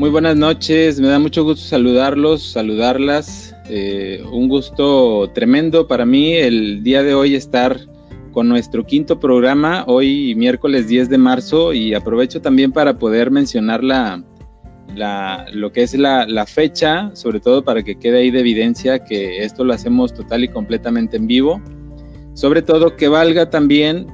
Muy buenas noches, me da mucho gusto saludarlos, saludarlas. Eh, un gusto tremendo para mí el día de hoy estar con nuestro quinto programa, hoy miércoles 10 de marzo, y aprovecho también para poder mencionar la, lo que es la, la, fecha, sobre todo para que quede ahí de evidencia que esto lo hacemos total y completamente en vivo. Sobre todo que valga también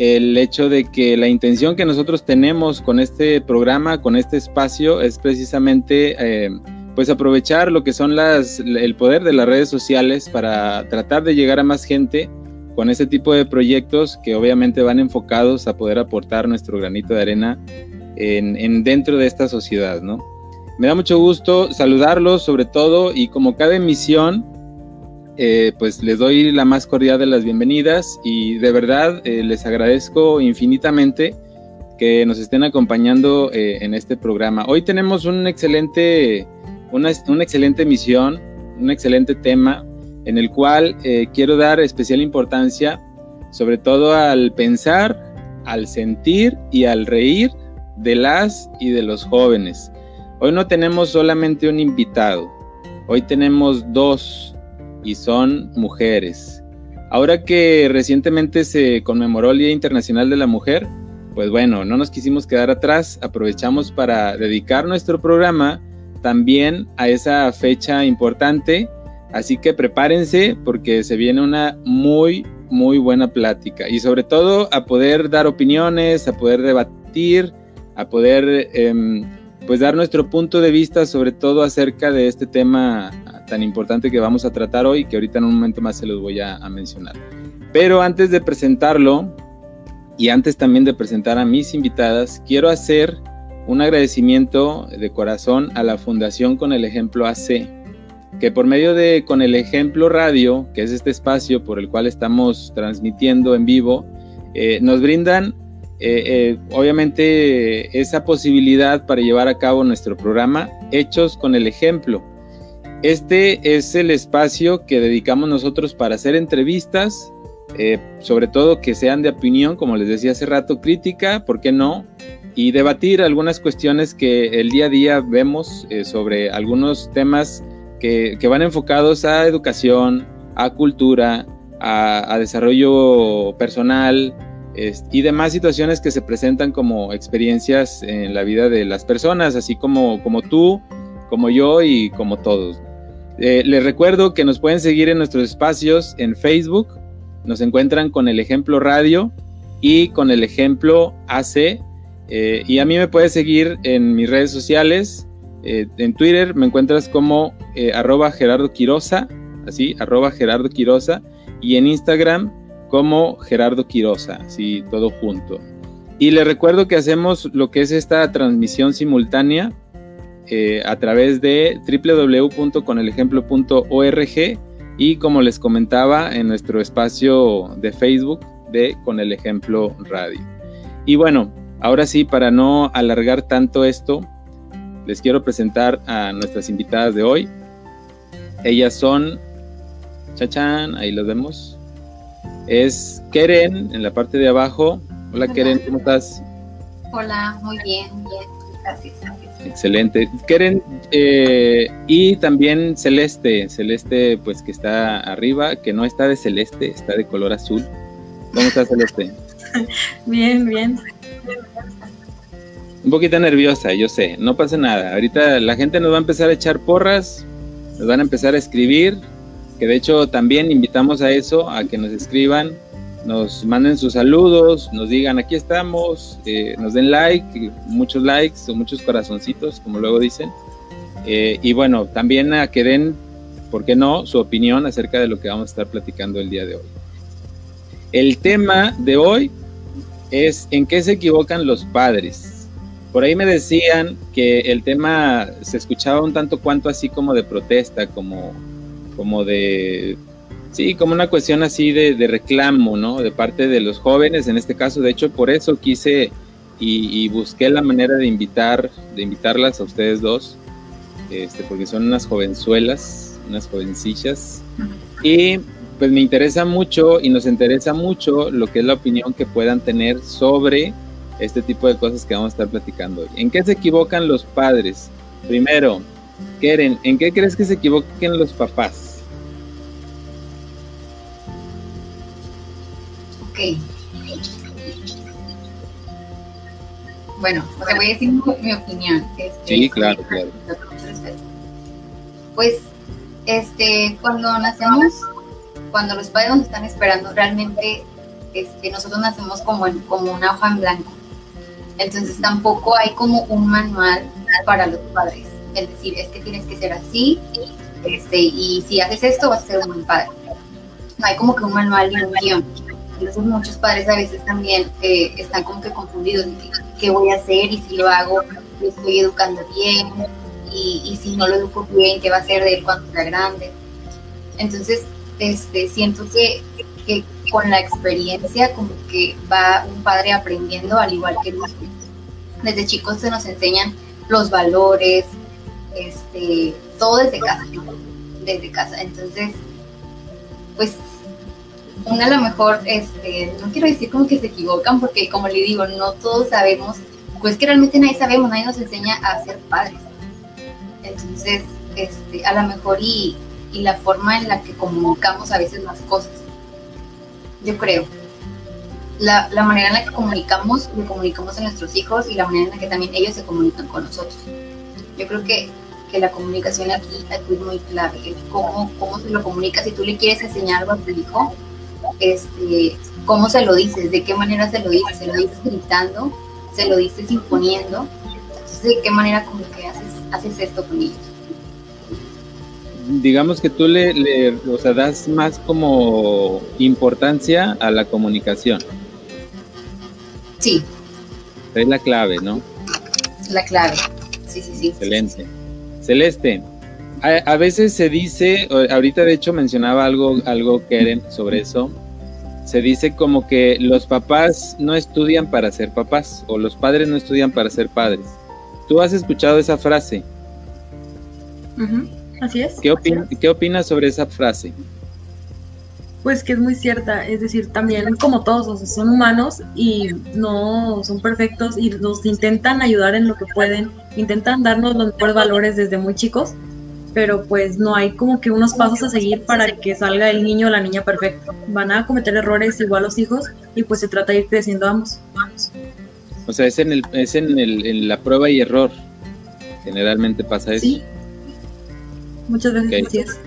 el hecho de que la intención que nosotros tenemos con este programa, con este espacio, es precisamente eh, pues aprovechar lo que son las, el poder de las redes sociales para tratar de llegar a más gente con este tipo de proyectos que obviamente van enfocados a poder aportar nuestro granito de arena en, en dentro de esta sociedad, ¿no? Me da mucho gusto saludarlos sobre todo y como cada emisión eh, pues les doy la más cordial de las bienvenidas y de verdad eh, les agradezco infinitamente que nos estén acompañando eh, en este programa. Hoy tenemos un excelente, una, una, excelente misión, un excelente tema en el cual quiero dar especial importancia sobre todo al pensar, al sentir y al reír de las y de los jóvenes. Hoy no tenemos solamente un invitado, hoy tenemos dos y son mujeres. Ahora que recientemente se conmemoró el Día Internacional de la Mujer, pues bueno, no nos quisimos quedar atrás, aprovechamos para dedicar nuestro programa también a esa fecha importante, así que prepárense porque se viene una muy, muy buena plática y sobre todo a poder dar opiniones, a poder debatir, a poder em, pues dar nuestro punto de vista sobre todo acerca de este tema tan importante que vamos a tratar hoy, que ahorita en un momento más se los voy a, mencionar. Pero antes de presentarlo y antes también de presentar a mis invitadas, quiero hacer un agradecimiento de corazón a la Fundación Con el Ejemplo AC, que por medio de Con el Ejemplo Radio, que es este espacio por el cual estamos transmitiendo en vivo, eh, nos brindan eh, eh, obviamente esa posibilidad para llevar a cabo nuestro programa Hechos con el Ejemplo. Este es el espacio que dedicamos nosotros para hacer entrevistas, eh, sobre todo que sean de opinión, como les decía hace rato, crítica, ¿por qué no? Y debatir algunas cuestiones que el día a día vemos eh, sobre algunos temas que, van enfocados a educación, a cultura, a, desarrollo personal y demás situaciones que se presentan como experiencias en la vida de las personas, así como, como tú, como yo y como todos. Eh, les recuerdo que nos pueden seguir en nuestros espacios en Facebook. Nos encuentran con el ejemplo radio y con el ejemplo AC. Eh, y a mí me puedes seguir en mis redes sociales. Eh, en Twitter me encuentras como arroba Gerardo Quirosa, así, arroba Gerardo Quirosa. Y en Instagram como Gerardo Quirosa, así, todo junto. Y les recuerdo que hacemos lo que es esta transmisión simultánea eh, a través de www.conelejemplo.org y como les comentaba en nuestro espacio de Facebook de Con el Ejemplo Radio. Y bueno, ahora sí, para no alargar tanto esto, les quiero presentar a nuestras invitadas de hoy. Ellas son, chachan, ahí los vemos. Es Keren en la parte de abajo. Hola, Keren, ¿cómo estás? Hola, muy bien, bien, gracias. Excelente. Keren, eh, y también Celeste, Celeste pues que está arriba, que no está de celeste, está de color azul. ¿Cómo está Celeste? Bien, bien. Un poquito nerviosa, yo sé, no pasa nada. Ahorita la gente nos va a empezar a echar porras, nos van a empezar a escribir, que de hecho también invitamos a eso, a que nos escriban nos manden sus saludos, nos digan aquí estamos, eh, nos den like, muchos likes o muchos corazoncitos, como luego dicen. Eh, y bueno, también a que den, ¿por qué no?, su opinión acerca de lo que vamos a estar platicando el día de hoy. El tema de hoy es en qué se equivocan los padres. Por ahí me decían que el tema se escuchaba un tanto cuanto así como de protesta, como, como de Sí, como una cuestión así de, reclamo, ¿no? De parte de los jóvenes, en este caso, de hecho, por eso quise y, busqué la manera de invitar, de invitarlas a ustedes dos, este, porque son unas jovenzuelas, unas jovencillas, y pues me interesa mucho y nos interesa mucho lo que es la opinión que puedan tener sobre este tipo de cosas que vamos a estar platicando hoy. ¿En qué se equivocan los padres? Primero, Keren, ¿en qué crees que se equivoquen los papás? Bueno, te voy a decir mi, opinión. Este, sí, claro, claro. Pues, este, cuando nacemos, cuando los padres nos están esperando, realmente este, nosotros nacemos como, en, como una hoja en blanco. Entonces tampoco hay como un manual para los padres. Es decir, es que tienes que ser así, este, y si haces esto vas a ser un buen padre. No hay como que un manual y un guion. Entonces muchos padres a veces también eh, están como que confundidos qué voy a hacer y si lo hago, lo estoy educando bien y, si no lo educo bien, qué va a ser de él cuando sea grande. Entonces, este, siento que, que con la experiencia como que va un padre aprendiendo al igual que nosotros. Desde chicos se nos enseñan los valores, este, todo desde casa, Desde casa. Entonces, pues una a lo mejor, este, no quiero decir como que se equivocan, porque como le digo, no todos sabemos, pues que realmente nadie sabemos, nadie nos enseña a ser padres. Entonces, este, a lo mejor y, y la forma en la que comunicamos a veces las cosas, yo creo. La, la, manera en la que comunicamos, le comunicamos a nuestros hijos y la manera en la que también ellos se comunican con nosotros. Yo creo que, que la comunicación aquí, aquí, es muy clave, cómo, cómo se lo comunica, si tú le quieres enseñar algo a tu hijo, este, cómo se lo dices, de qué manera se lo dices, se lo dices gritando, se lo dices imponiendo, entonces de qué manera como que haces, haces esto con ellos. Digamos que tú le, le o sea, das más como importancia a la comunicación. Sí. Es la clave, ¿no? La clave. Sí, sí, sí. Excelente. Celeste, a, veces se dice, ahorita de hecho mencionaba algo, algo Keren sobre eso, se dice como que los papás no estudian para ser papás o los padres no estudian para ser padres. ¿Tú has escuchado esa frase? Así es. ¿Qué, ¿Qué opinas sobre esa frase? Pues que es muy cierta, es decir, también como todos, son humanos y no son perfectos y nos intentan ayudar en lo que pueden, intentan darnos los mejores valores desde muy chicos, pero pues no hay como que unos pasos a seguir para que salga el niño o la niña perfecto. Van a cometer errores igual los hijos y pues se trata de ir creciendo ambos. O sea, es en, el, es en, el, en la prueba y error. Generalmente pasa eso. Sí. Muchas veces así es.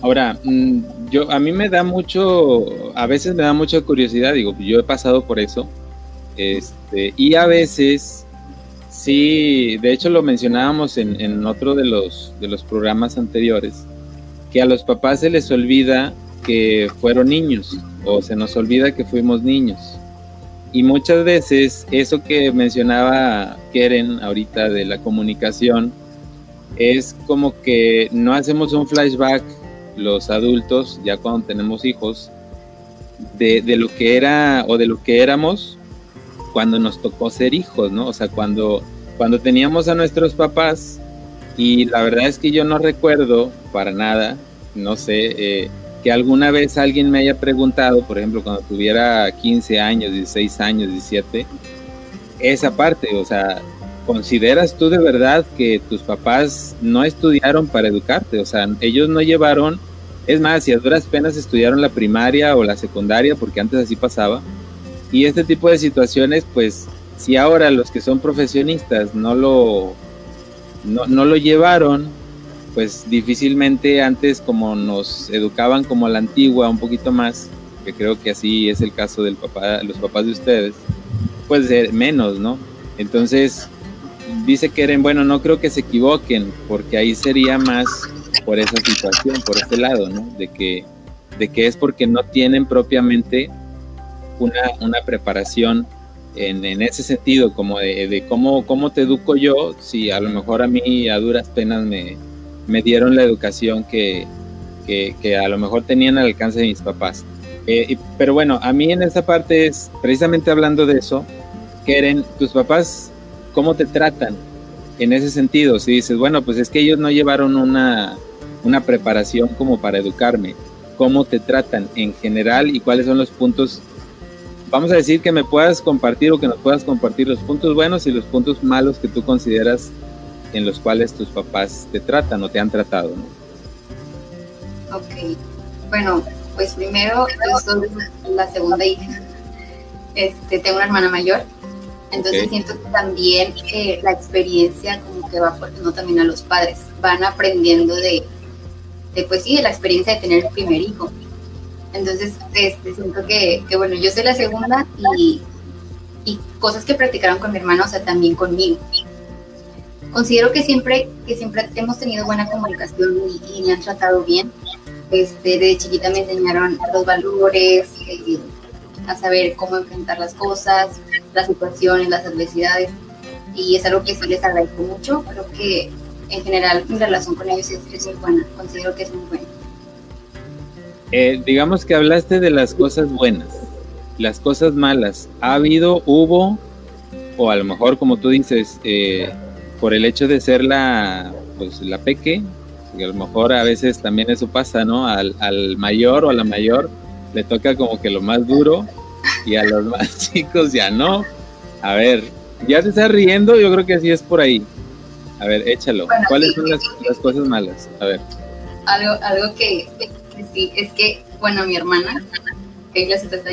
Ahora, mm, yo a mí me da mucho, a veces me da mucha curiosidad, digo, yo he pasado por eso, este, y a veces Sí, de hecho lo mencionábamos en, otro de los, de los programas anteriores, que a los papás se les olvida que fueron niños o se nos olvida que fuimos niños. Y muchas veces eso que mencionaba Keren ahorita de la comunicación es como que no hacemos un flashback los adultos, ya cuando tenemos hijos, de, de lo que era o de lo que éramos cuando nos tocó ser hijos, ¿no? O sea, cuando cuando teníamos a nuestros papás, y la verdad es que yo no recuerdo para nada, no sé, eh, que alguna vez alguien me haya preguntado, por ejemplo, cuando tuviera 15 años, 16 años, 17, esa parte, o sea, ¿consideras tú de verdad que tus papás no estudiaron para educarte? O sea, ellos no llevaron, es más, si a duras penas estudiaron la primaria o la secundaria, porque antes así pasaba, y este tipo de situaciones, pues si ahora los que son profesionistas no lo, no, lo llevaron, pues difícilmente antes como nos educaban como la antigua un poquito más, que creo que así es el caso del papá, los papás de ustedes, pues menos, ¿no? Entonces, dice Keren, bueno, no creo que se equivoquen, porque ahí sería más por esa situación, por ese lado, ¿no? De que, de que es porque no tienen propiamente una, preparación en, ese sentido, como de, cómo, cómo te educo yo, si a lo mejor a mí a duras penas me, me dieron la educación que, que, a lo mejor tenían al alcance de mis papás. Eh, pero bueno, a mí en esa parte es, precisamente hablando de eso, Keren, tus papás, ¿cómo te tratan en ese sentido? Si dices, bueno, pues es que ellos no llevaron una, una preparación como para educarme, ¿cómo te tratan en general y cuáles son los puntos vamos a decir que me puedas compartir o que nos puedas compartir los puntos buenos y los puntos malos que tú consideras en los cuales tus papás te tratan o te han tratado, ¿no? Ok, bueno, pues primero yo soy la segunda hija, este, tengo una hermana mayor, entonces siento que también eh, la experiencia como que va aportando también a los padres, van aprendiendo de, de, pues sí, de la experiencia de tener el primer hijo. Entonces, este, siento que, que bueno, yo soy la segunda y, y cosas que practicaron con mi hermano, o sea, también conmigo. Considero que siempre, que siempre hemos tenido buena comunicación y, me han tratado bien. Este, de chiquita me enseñaron los valores, eh, a saber cómo enfrentar las cosas, las situaciones, las adversidades. Y es algo que sí les agradezco mucho. Creo que en general mi relación con ellos es, muy buena. Considero que es muy buena. Eh, digamos que hablaste de las cosas buenas, las cosas malas. ¿Ha habido, hubo, o a lo mejor como tú dices, eh, por el hecho de ser la, pues, la peque, que a lo mejor a veces también eso pasa, ¿no? Al, al mayor o a la mayor le toca como que lo más duro y a los más chicos ya no. A ver, ya se está riendo, yo creo que así es por ahí. A ver, échalo. ¿Cuáles son las, cosas malas? A ver. Algo, algo que, sí, es que, bueno, mi hermana, que ella se está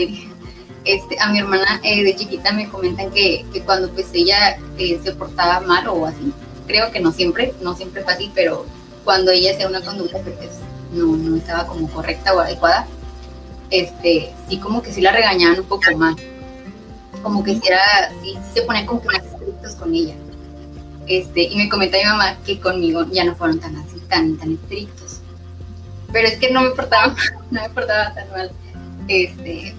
este, a mi hermana eh, de chiquita me comentan que, que cuando pues ella eh, se portaba mal o así, creo que no siempre, no siempre fue así, pero cuando ella hacía una conducta que pues, no, no estaba como correcta o adecuada, este, sí como que sí la regañaban un poco más. Como que sí, era, sí, se ponían como que más estrictos con ella. Este, y me comenta mi mamá que conmigo ya no fueron tan así, tan, tan estrictos. Pero es que no me portaba, no me portaba tan mal. Este,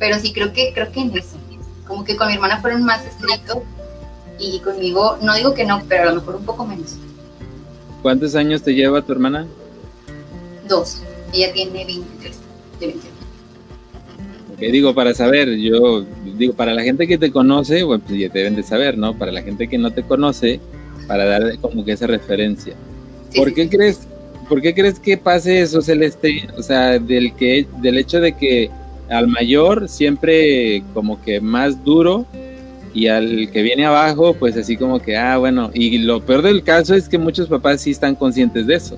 pero sí creo que, creo que en eso. Como que con mi hermana fueron más estrictos y conmigo, no digo que no, pero a lo mejor un poco menos. ¿Cuántos años te lleva tu hermana? Dos. Ella tiene 23, de 23 digo, para saber, yo digo, para la gente que te conoce, bueno, pues ya te deben de saber, ¿no? Para la gente que no te conoce, para dar como que esa referencia. ¿Por qué crees, por qué crees que pase eso, Celeste? O sea, del que, del hecho de que al mayor siempre como que más duro y al que viene abajo, pues así como que, ah, bueno, y lo peor del caso es que muchos papás sí están conscientes de eso.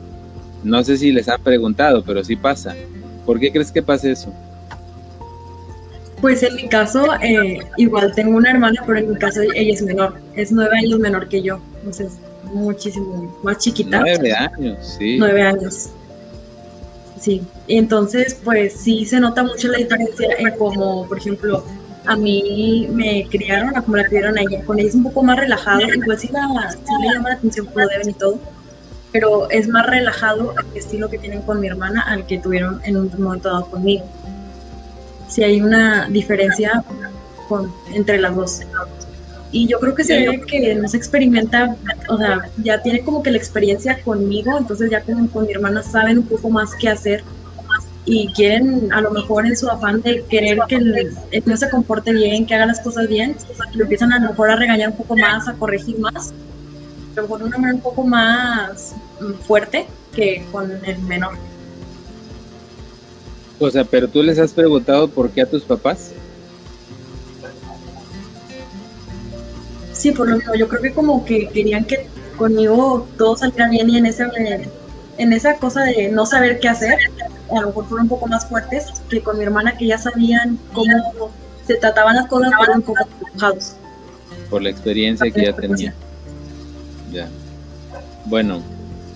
No sé si les han preguntado, pero sí pasa. ¿Por qué crees que pase eso? Pues en mi caso, eh, igual tengo una hermana, pero en mi caso ella es menor, es nueve años menor que yo, entonces muchísimo más chiquita. Nueve años, sí. Nueve años. Sí, entonces pues sí se nota mucho la diferencia en como, por ejemplo, a mí me criaron, a como la criaron a ella, con ella es un poco más relajado, igual sí, la, sí le llama la atención como deben y todo, pero es más relajado el estilo que tienen con mi hermana al que tuvieron en un momento dado conmigo si hay una diferencia con, entre las dos. Y yo creo que se ve que no se experimenta, o sea, ya tiene como que la experiencia conmigo, entonces ya como con mi hermana saben un poco más qué hacer y quieren, a lo mejor en su afán de querer que el, niño se comporte bien, que haga las cosas bien, lo empiezan a lo mejor a regañar un poco más, a corregir más, pero con una manera un poco más mm, fuerte que con el menor. O sea, pero tú les has preguntado por qué a tus papás. Sí, por lo menos yo creo que como que querían que conmigo todo saliera bien y en ese en esa cosa de no saber qué hacer, a lo mejor fueron un poco más fuertes que con mi hermana que ya sabían cómo se trataban las cosas, fueron enojados. Por la experiencia que ya tenía. Ya. Bueno,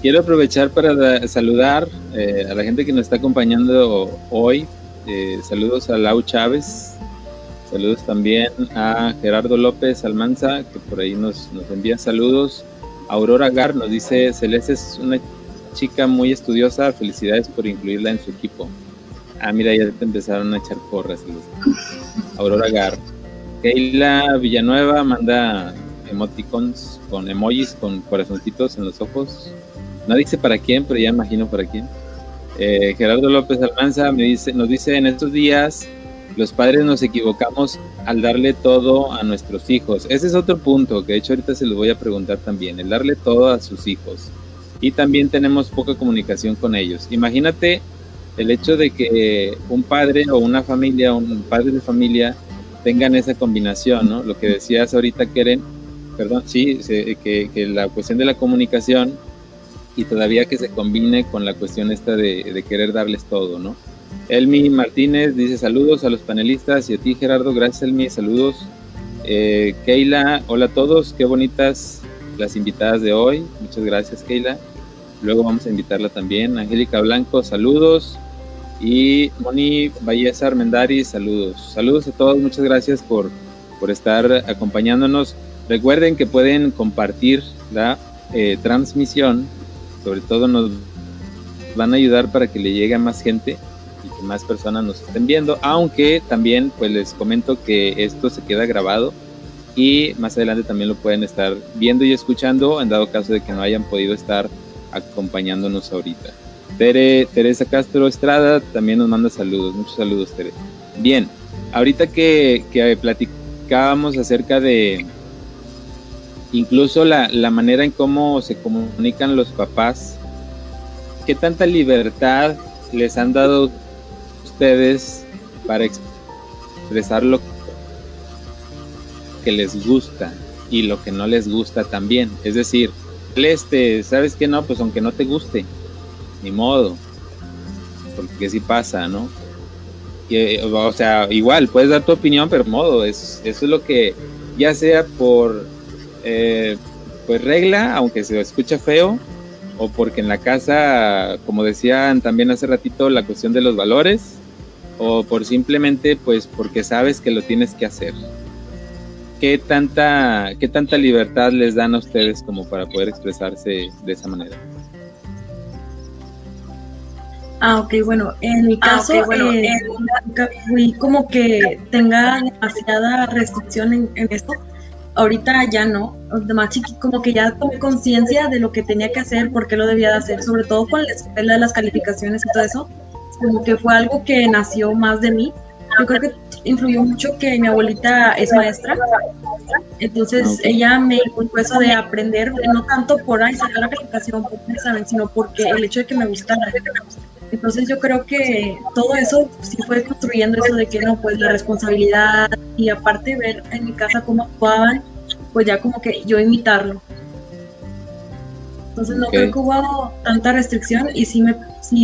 Quiero aprovechar para saludar eh, a la gente que nos está acompañando hoy. Eh, saludos a Lau Chávez. Saludos también a Gerardo López Almanza, que por ahí nos, nos envía saludos. Aurora Gar nos dice, Celeste es una chica muy estudiosa, felicidades por incluirla en su equipo. Ah, mira, ya te empezaron a echar porras, Aurora Gar. Keila Villanueva manda emoticons con emojis con corazoncitos en los ojos. No dice para quién, pero ya imagino para quién. Eh, Gerardo López Almanza me dice, nos dice en estos días los padres nos equivocamos al darle todo a nuestros hijos. Ese es otro punto que de hecho ahorita se lo voy a preguntar también, el darle todo a sus hijos. Y también tenemos poca comunicación con ellos. Imagínate el hecho de que un padre o una familia, un padre de familia tengan esa combinación, ¿no? Lo que decías ahorita, Keren, perdón, sí, que, que, la cuestión de la comunicación y todavía que se combine con la cuestión esta de, de querer darles todo, ¿no? Elmi Martínez dice saludos a los panelistas y a ti Gerardo, gracias Elmi, saludos. Eh, Keila, hola a todos, qué bonitas las invitadas de hoy, muchas gracias Keila. Luego vamos a invitarla también. Angélica Blanco, saludos. Y Moni Valleza Armendari, saludos. Saludos a todos, muchas gracias por, por estar acompañándonos. Recuerden que pueden compartir la eh, transmisión, sobre todo nos van a ayudar para que le llegue a más gente y que más personas nos estén viendo, aunque también pues les comento que esto se queda grabado y más adelante también lo pueden estar viendo y escuchando en dado caso de que no hayan podido estar acompañándonos ahorita. Tere, Teresa Castro Estrada también nos manda saludos, muchos saludos Tere. Bien, ahorita que, que platicábamos acerca de incluso la, la manera en cómo se comunican los papás, ¿qué tanta libertad les han dado ustedes para expresar lo que les gusta y lo que no les gusta también? Es decir, este, ¿sabes qué? No, pues aunque no te guste, ni modo, porque si pasa, ¿no? Eh, o sea, igual, puedes dar tu opinión, pero modo, es, eso es lo que, ya sea por, eh, pues regla, aunque se escucha feo, o porque en la casa, como decían también hace ratito, la cuestión de los valores, o por simplemente, pues porque sabes que lo tienes que hacer. ¿qué tanta, qué tanta libertad les dan a ustedes como para poder expresarse de esa manera? Ah, ok, bueno, en mi ah, caso, bueno, eh, fui como que tenga demasiada restricción en, esto. Ahorita ya no, de más chiqui, como que ya tomé conciencia de lo que tenía que hacer, por qué lo debía de hacer, sobre todo con la escuela, las calificaciones y todo eso. Como que fue algo que nació más de mí. Yo creo que influyó mucho que mi abuelita es maestra, entonces ella me inculcó eso de aprender, no tanto por ahí sacar la calificación, ¿saben? sino porque el hecho de que me gustara. Entonces yo creo que todo eso sí fue construyendo eso de que no, pues la responsabilidad y aparte ver en mi casa cómo actuaban, pues ya como que yo imitarlo. Entonces no creo que hubo tanta restricción y sí me,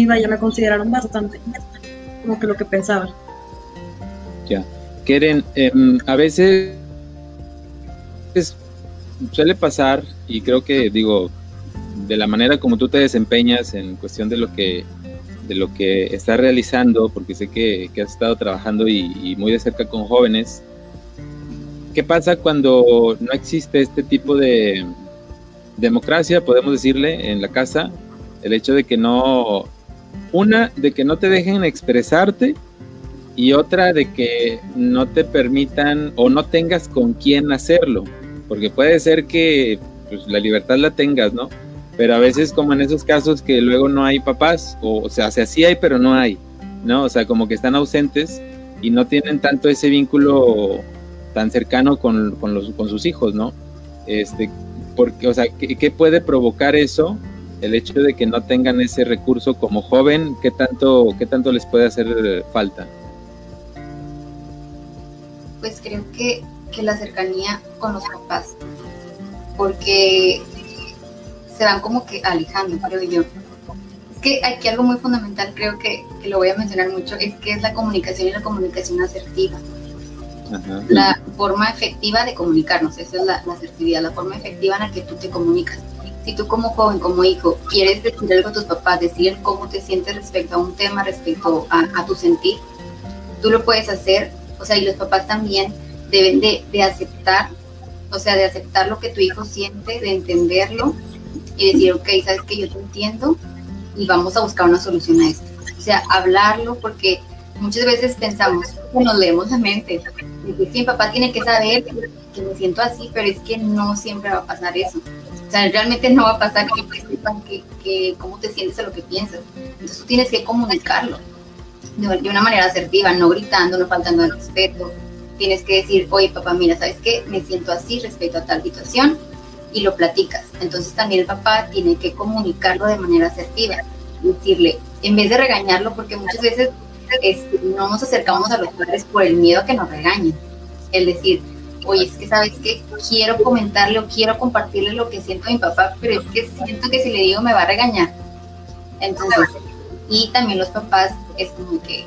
vaya, me consideraron bastante como que lo que pensaban. Ya. Quieren, em, a veces suele pasar, y creo que digo, de la manera como tú te desempeñas en cuestión de lo que de lo que estás realizando, porque sé que, has estado trabajando y, muy de cerca con jóvenes. ¿Qué pasa cuando no existe este tipo de democracia, podemos decirle, en la casa? El hecho de que no, una, de que no te dejen expresarte y otra de que no te permitan o no tengas con quién hacerlo, porque puede ser que pues, la libertad la tengas, ¿no? Pero a veces como en esos casos que luego no hay papás, o, o sea, o sea, sí hay, pero no hay, ¿no? O sea, como que están ausentes y no tienen tanto ese vínculo tan cercano con, con, los, con sus hijos, ¿no? Este, porque, o sea, ¿qué, ¿qué, puede provocar eso? El hecho de que no tengan ese recurso como joven, ¿qué tanto, qué tanto les puede hacer falta? pues creo que, la cercanía con los papás, porque se van como que alejando, creo yo. Es que aquí algo muy fundamental, creo que, lo voy a mencionar mucho, es que es la comunicación y la comunicación asertiva. La forma efectiva de comunicarnos, esa es la, asertividad, la forma efectiva en la que tú te comunicas. Si tú como joven, como hijo, quieres decir algo a tus papás, decir cómo te sientes respecto a un tema, respecto a, tu sentir, tú lo puedes hacer o sea, y los papás también deben de, aceptar, o sea, de aceptar lo que tu hijo siente, de entenderlo y decir, ok, sabes que yo te entiendo y vamos a buscar una solución a esto. O sea, hablarlo porque muchas veces pensamos, nos leemos la mente, que mi papá tiene que saber que me siento así, pero es que no siempre va a pasar eso. O sea, realmente no va a pasar que sepan que, que cómo te sientes a lo que piensas. Entonces tú tienes que comunicarlo de una manera asertiva, no gritando, no faltando al respeto. Tienes que decir, oye papá, mira, ¿sabes qué? Me siento así respecto a tal situación y lo platicas. Entonces también el papá tiene que comunicarlo de manera asertiva, decirle, en vez de regañarlo, porque muchas veces este, no nos acercamos a los padres por el miedo a que nos regañen. Es decir, oye, es que sabes que quiero comentarle o quiero compartirle lo que siento a mi papá, pero es que siento que si le digo me va a regañar. Entonces, y también los papás es como que,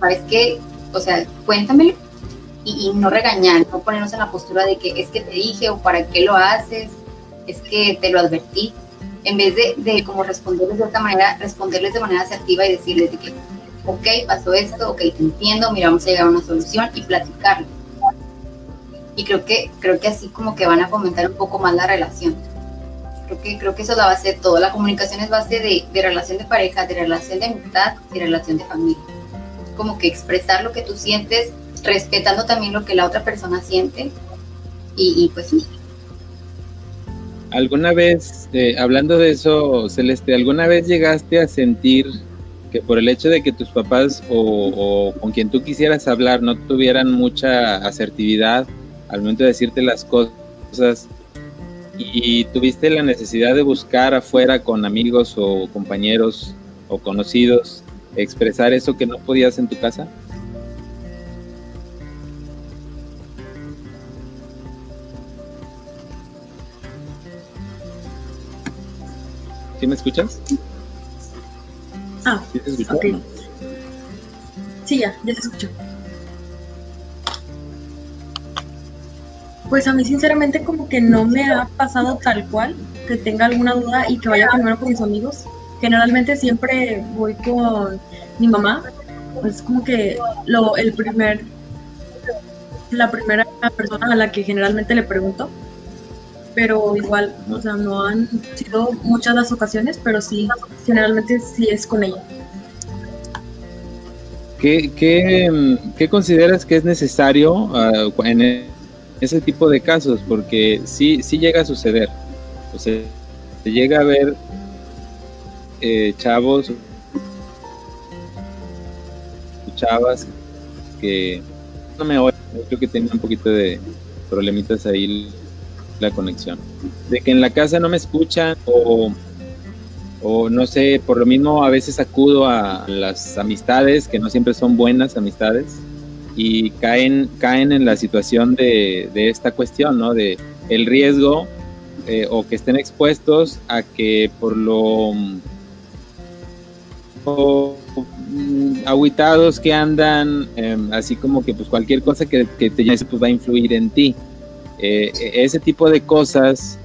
¿sabes qué? O sea, cuéntamelo y, no regañar, no ponernos en la postura de que es que te dije o para qué lo haces, es que te lo advertí. En vez de, de como responderles de esta manera, responderles de manera asertiva y decirles de que, ok, pasó esto, ok, te entiendo, mira, vamos a llegar a una solución y platicarlo. Y creo que, creo que así como que van a fomentar un poco más la relación. Creo que, creo que eso es la base de todo. La comunicación es base de, de relación de pareja, de relación de amistad y relación de familia. Como que expresar lo que tú sientes, respetando también lo que la otra persona siente. Y, y pues sí. ¿Alguna vez, eh, hablando de eso, Celeste, alguna vez llegaste a sentir que por el hecho de que tus papás o, o, con quien tú quisieras hablar no tuvieran mucha asertividad al momento de decirte las cosas y tuviste la necesidad de buscar afuera con amigos o compañeros o conocidos expresar eso que no podías en tu casa? ¿Sí me escuchas? Ah, ¿Sí te escuchas? ok. Sí, ya, ya te escucho. Pues a mí sinceramente como que no me ha pasado tal cual, que tenga alguna duda y que vaya primero con mis amigos. Generalmente siempre voy con mi mamá, es como que lo, el primer, la primera persona a la que generalmente le pregunto, pero igual, o sea, no han sido muchas las ocasiones, pero sí, generalmente sí es con ella. ¿Qué, qué, consideras que es necesario en ese tipo de casos? Porque sí, sí llega a suceder. O sea, se llega a ver eh, chavos, chavas que no me oyen, creo que tengo un poquito de problemitas ahí la conexión. De que en la casa no me escuchan o, o no sé, por lo mismo a veces acudo a las amistades, que no siempre son buenas amistades, y caen, caen en la situación de, de esta cuestión, ¿no? De el riesgo eh, o que estén expuestos a que por lo mm, aguitados que andan, eh, así como que pues cualquier cosa que, que te llame pues va a influir en ti. Eh, ese tipo de cosas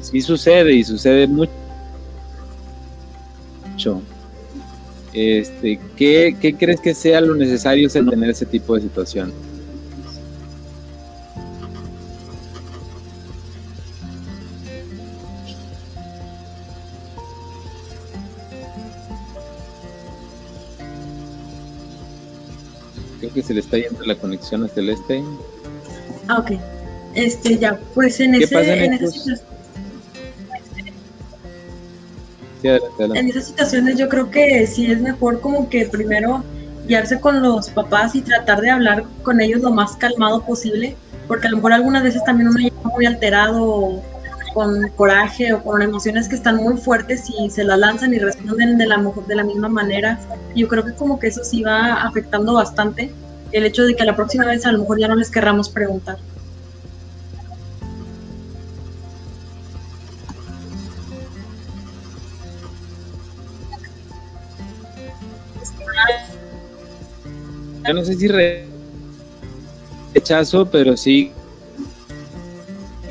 sí sucede y sucede mucho. Este, ¿qué, ¿Qué crees que sea lo necesario en tener ese tipo de situación? Creo que se le está yendo la conexión a Celeste. Ah, ok. Este, ya, pues en, ¿Qué ese, pasa en en, estos- esas Sí, en esas situaciones yo creo que sí es mejor como que primero guiarse con los papás y tratar de hablar con ellos lo más calmado posible, porque a lo mejor algunas veces también uno llega muy alterado con coraje o con emociones que están muy fuertes y se las lanzan y responden de la, mo- de la misma manera. Yo creo que como que eso sí va afectando bastante el hecho de que la próxima vez a lo mejor ya no les querramos preguntar. No sé si re- rechazo, pero sí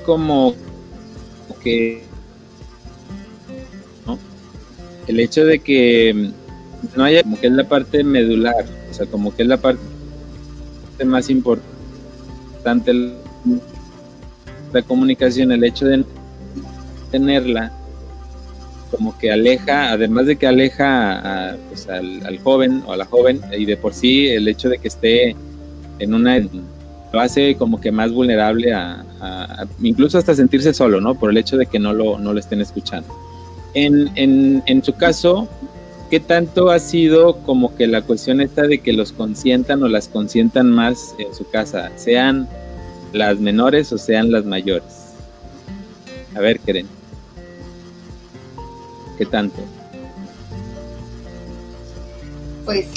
como que ¿no? el hecho de que no haya como que es la parte medular, o sea, como que es la parte más importante la comunicación, el hecho de tenerla como que aleja, además de que aleja a, pues, al, al, joven o a la joven, y de por sí el hecho de que esté en una lo hace como que más vulnerable a, a, a incluso hasta sentirse solo, ¿no? Por el hecho de que no lo, no lo estén escuchando. En, en, en su caso, ¿qué tanto ha sido como que la cuestión esta de que los consientan o las consientan más en su casa, sean las menores o sean las mayores? A ver, Keren. ¿Qué tanto? Pues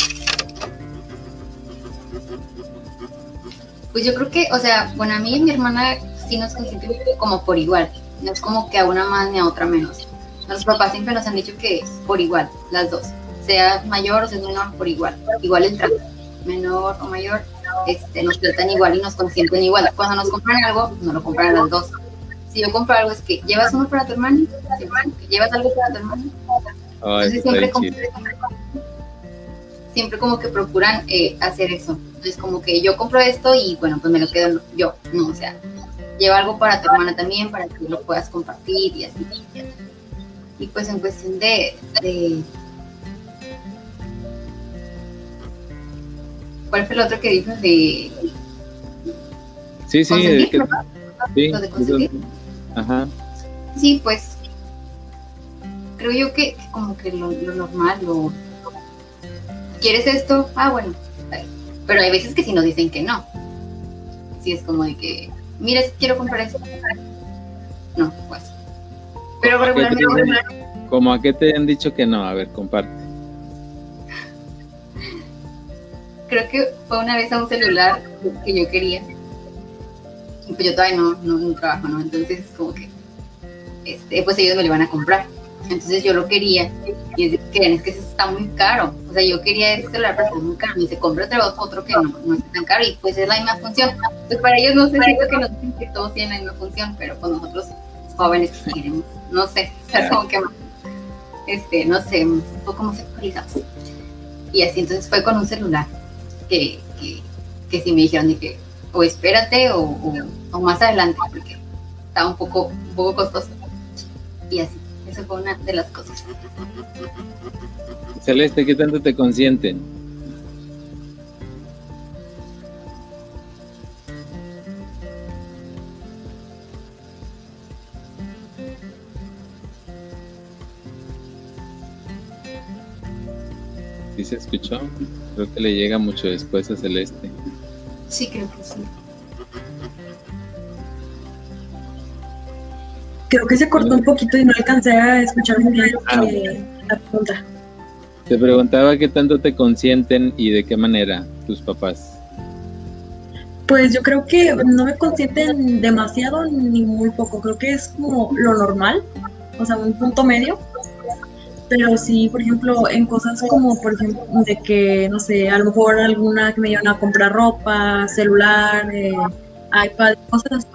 Pues yo creo que, o sea, bueno, a mí y mi hermana sí nos consienten como por igual. No es como que a una más ni a otra menos. Los papás siempre nos han dicho que por igual, las dos. Sea mayor o sea menor, por igual. Igual el trato. Menor o mayor, este, nos tratan igual y nos consienten igual. Cuando nos compran algo, nos lo compran las dos. Si yo compro algo, es que llevas uno para tu hermano, llevas algo para tu hermano. Entonces siempre como, siempre como que procuran eh, hacer eso. Entonces como que yo compro esto y bueno, pues me lo quedo yo. No, o sea, lleva algo para tu hermana también, para que lo puedas compartir y así. Y pues en cuestión de, ¿Cuál fue el otro que dices de... Sí, sí, de que, sí, Ajá. Sí, pues creo yo que, como que lo, normal, lo... ¿Quieres esto? Ah, bueno. Pero hay veces que si nos dicen que no. Sí, es como de que, mira, quiero comprar esto. No, pues. Pero regularmente... ¿Cómo a qué te han dicho que no? A ver, comparte. Creo que fue una vez a un celular que yo quería pues yo todavía no, no, trabajo, ¿no? Entonces, como que, este, pues ellos me lo iban a comprar. Entonces yo lo quería y creen es que está muy caro. O sea, yo quería ese celular, pero es muy caro. Y se compra otro, otro que no, no es tan caro y pues es la misma función. Pues para ellos no sé, siento que, no, que todos tienen la misma función, pero con nosotros jóvenes pues, queremos, no sé, o sea, como que este, no sé, un poco más actualizados. Y así entonces fue con un celular que, que, que sí me dijeron de que o espérate o, o, más adelante, porque está un poco, un poco costoso. Y así, eso fue una de las cosas. Celeste, ¿qué tanto te consienten? ¿Sí se escuchó? Creo que le llega mucho después a Celeste. Sí, creo que sí. Creo que se cortó un poquito y no alcancé a escuchar muy bien ah. la pregunta. Te preguntaba qué tanto te consienten y de qué manera tus papás. Pues yo creo que no me consienten demasiado ni muy poco. Creo que es como lo normal, o sea, un punto medio pero sí, por ejemplo, en cosas como, por ejemplo, de que, no sé, a lo mejor alguna que me llevan a comprar ropa, celular, eh, iPad, cosas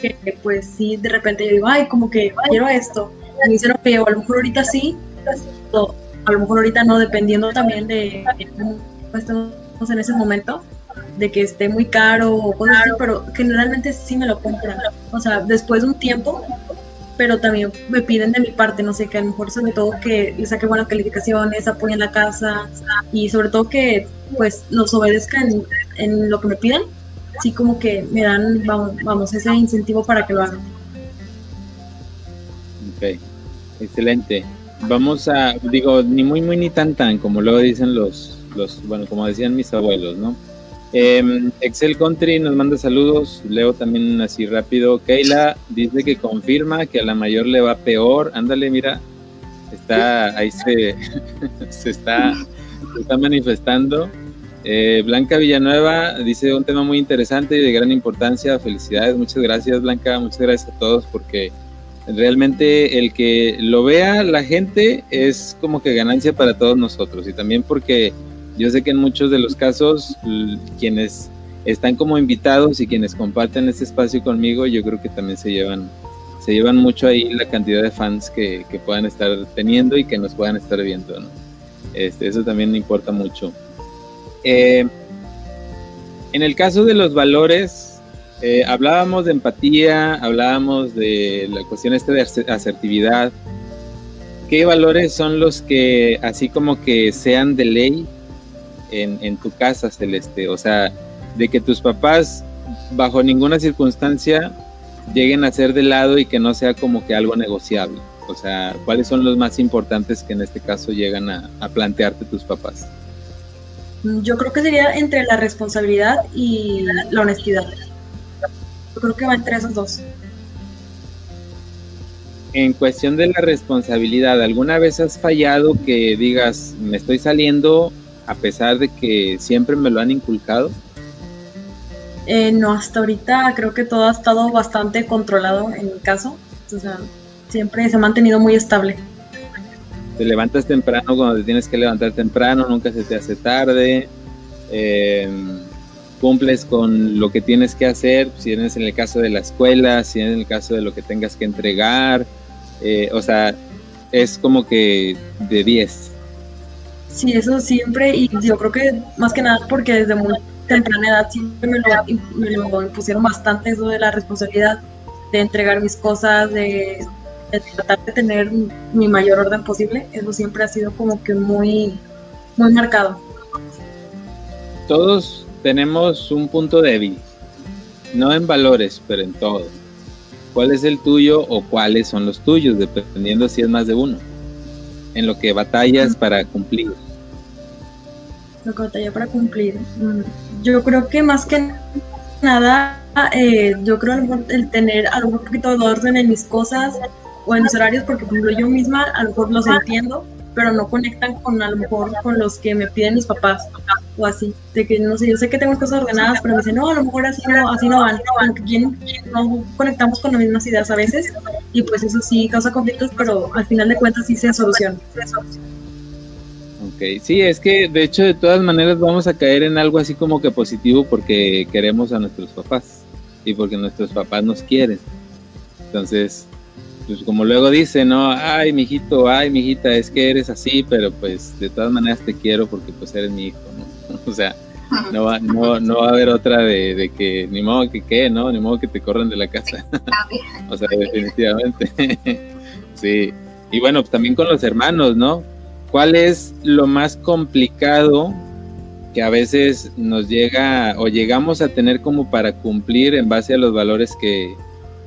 que pues sí, de repente yo digo, ay, como que quiero esto. Y me dicen, ok, o a lo mejor ahorita sí, o a lo mejor ahorita no, dependiendo también de cómo estamos en ese momento, de que esté muy caro o cosas así, pero generalmente sí me lo compran. O sea, después de un tiempo, pero también me piden de mi parte, no sé, que a lo mejor sobre todo que le saque buenas calificaciones, apoyen la casa y sobre todo que pues los obedezcan en, lo que me piden, así como que me dan, vamos, ese incentivo para que lo hagan. Ok, excelente. Vamos a, digo, ni muy, muy, ni tan, tan, como luego dicen los, los bueno, como decían mis abuelos, ¿no? Em, Excel Country nos manda saludos, leo también así rápido. Keila dice que confirma que a la mayor le va peor. Ándale, mira, está ahí se, se, está, está manifestando. Eh, Blanca Villanueva dice un tema muy interesante y de gran importancia. Felicidades, muchas gracias Blanca, muchas gracias a todos porque realmente el que lo vea la gente es como que ganancia para todos nosotros y también porque yo sé que en muchos de los casos quienes están como invitados y quienes comparten este espacio conmigo, yo creo que también se llevan, se llevan mucho ahí la cantidad de fans que, puedan estar teniendo y que nos puedan estar viendo. Este, eso también importa mucho. Eh, en el caso de los valores, eh, hablábamos de empatía, hablábamos de la cuestión este de asertividad. ¿Qué valores son los que, así como que sean de ley, en, tu casa, Celeste? O sea, de que tus papás bajo ninguna circunstancia lleguen a ser de lado y que no sea como que algo negociable. O sea, ¿cuáles son los más importantes que en este caso llegan a, a plantearte tus papás? Yo creo que sería entre la responsabilidad y la honestidad. Yo creo que va entre esos dos. En cuestión de la responsabilidad, ¿alguna vez has fallado que digas, me estoy saliendo a pesar de que siempre me lo han inculcado? Eh, no, hasta ahorita creo que todo ha estado bastante controlado en mi caso. O sea, siempre se ha mantenido muy estable. Te levantas temprano cuando te tienes que levantar temprano, nunca se te hace tarde. Eh, cumples con lo que tienes que hacer, si eres en el caso de la escuela, si en el caso de lo que tengas que entregar. Eh, o sea, es como que de 10. Sí, eso siempre, y yo creo que más que nada porque desde muy temprana edad siempre me lo, me lo impusieron bastante eso de la responsabilidad de entregar mis cosas, de, tratar de tener mi mayor orden posible, eso siempre ha sido como que muy, muy marcado. Todos tenemos un punto débil, no en valores, pero en todo. ¿Cuál es el tuyo o cuáles son los tuyos, dependiendo si es más de uno? En lo que batallas para cumplir lo que batalla para cumplir. Mm, yo creo que más que nada, eh, yo creo el tener algo un poquito de orden en mis cosas o en los horarios, porque por ejemplo yo misma a lo mejor los entiendo, pero no conectan con a lo mejor con los que me piden mis papás o así, de que no sé, yo sé que tengo cosas ordenadas, pero me dicen, no, a lo mejor así no, así no van, aunque no conectamos con las mismas ideas a veces, y pues eso sí causa conflictos, pero al final de cuentas sí se soluciona. Sí, es que de hecho de todas maneras vamos a caer en algo así como que positivo porque queremos a nuestros papás y porque nuestros papás nos quieren. Entonces, pues como luego dice, ¿no? Ay, mijito, ay, mijita, es que eres así, pero pues de todas maneras te quiero porque pues eres mi hijo, ¿no? o sea, no va, no, no va a haber otra de, de que ni modo que qué, ¿no? Ni modo que te corran de la casa. o sea, definitivamente. sí. Y bueno, pues también con los hermanos, ¿no? ¿Cuál es lo más complicado que a veces nos llega o llegamos a tener como para cumplir en base a los valores que,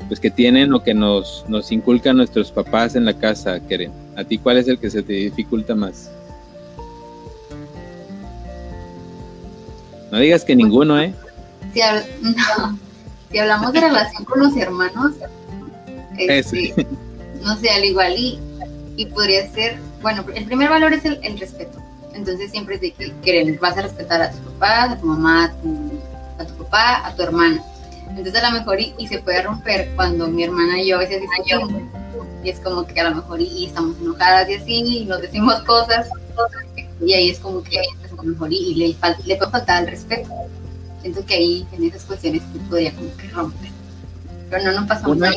pues, que tienen o que nos, nos inculcan nuestros papás en la casa, Keren? ¿A ti cuál es el que se te dificulta más? No digas que ninguno, ¿eh? Si, si hablamos de relación con los hermanos, este, no sé, al igual y, y podría ser bueno, el primer valor es el, respeto. Entonces siempre es de que querer, vas a respetar a tus papás, a tu mamá, a tu, papá, a tu hermana. Entonces a lo mejor y, se puede romper cuando mi hermana y yo a veces discutimos y es como que a lo mejor y, estamos enojadas y así y nos decimos cosas y ahí es como que a lo mejor y, le, le puede faltar el respeto. Siento que ahí en esas cuestiones se podría como que romper. Pero no nos pasamos nada.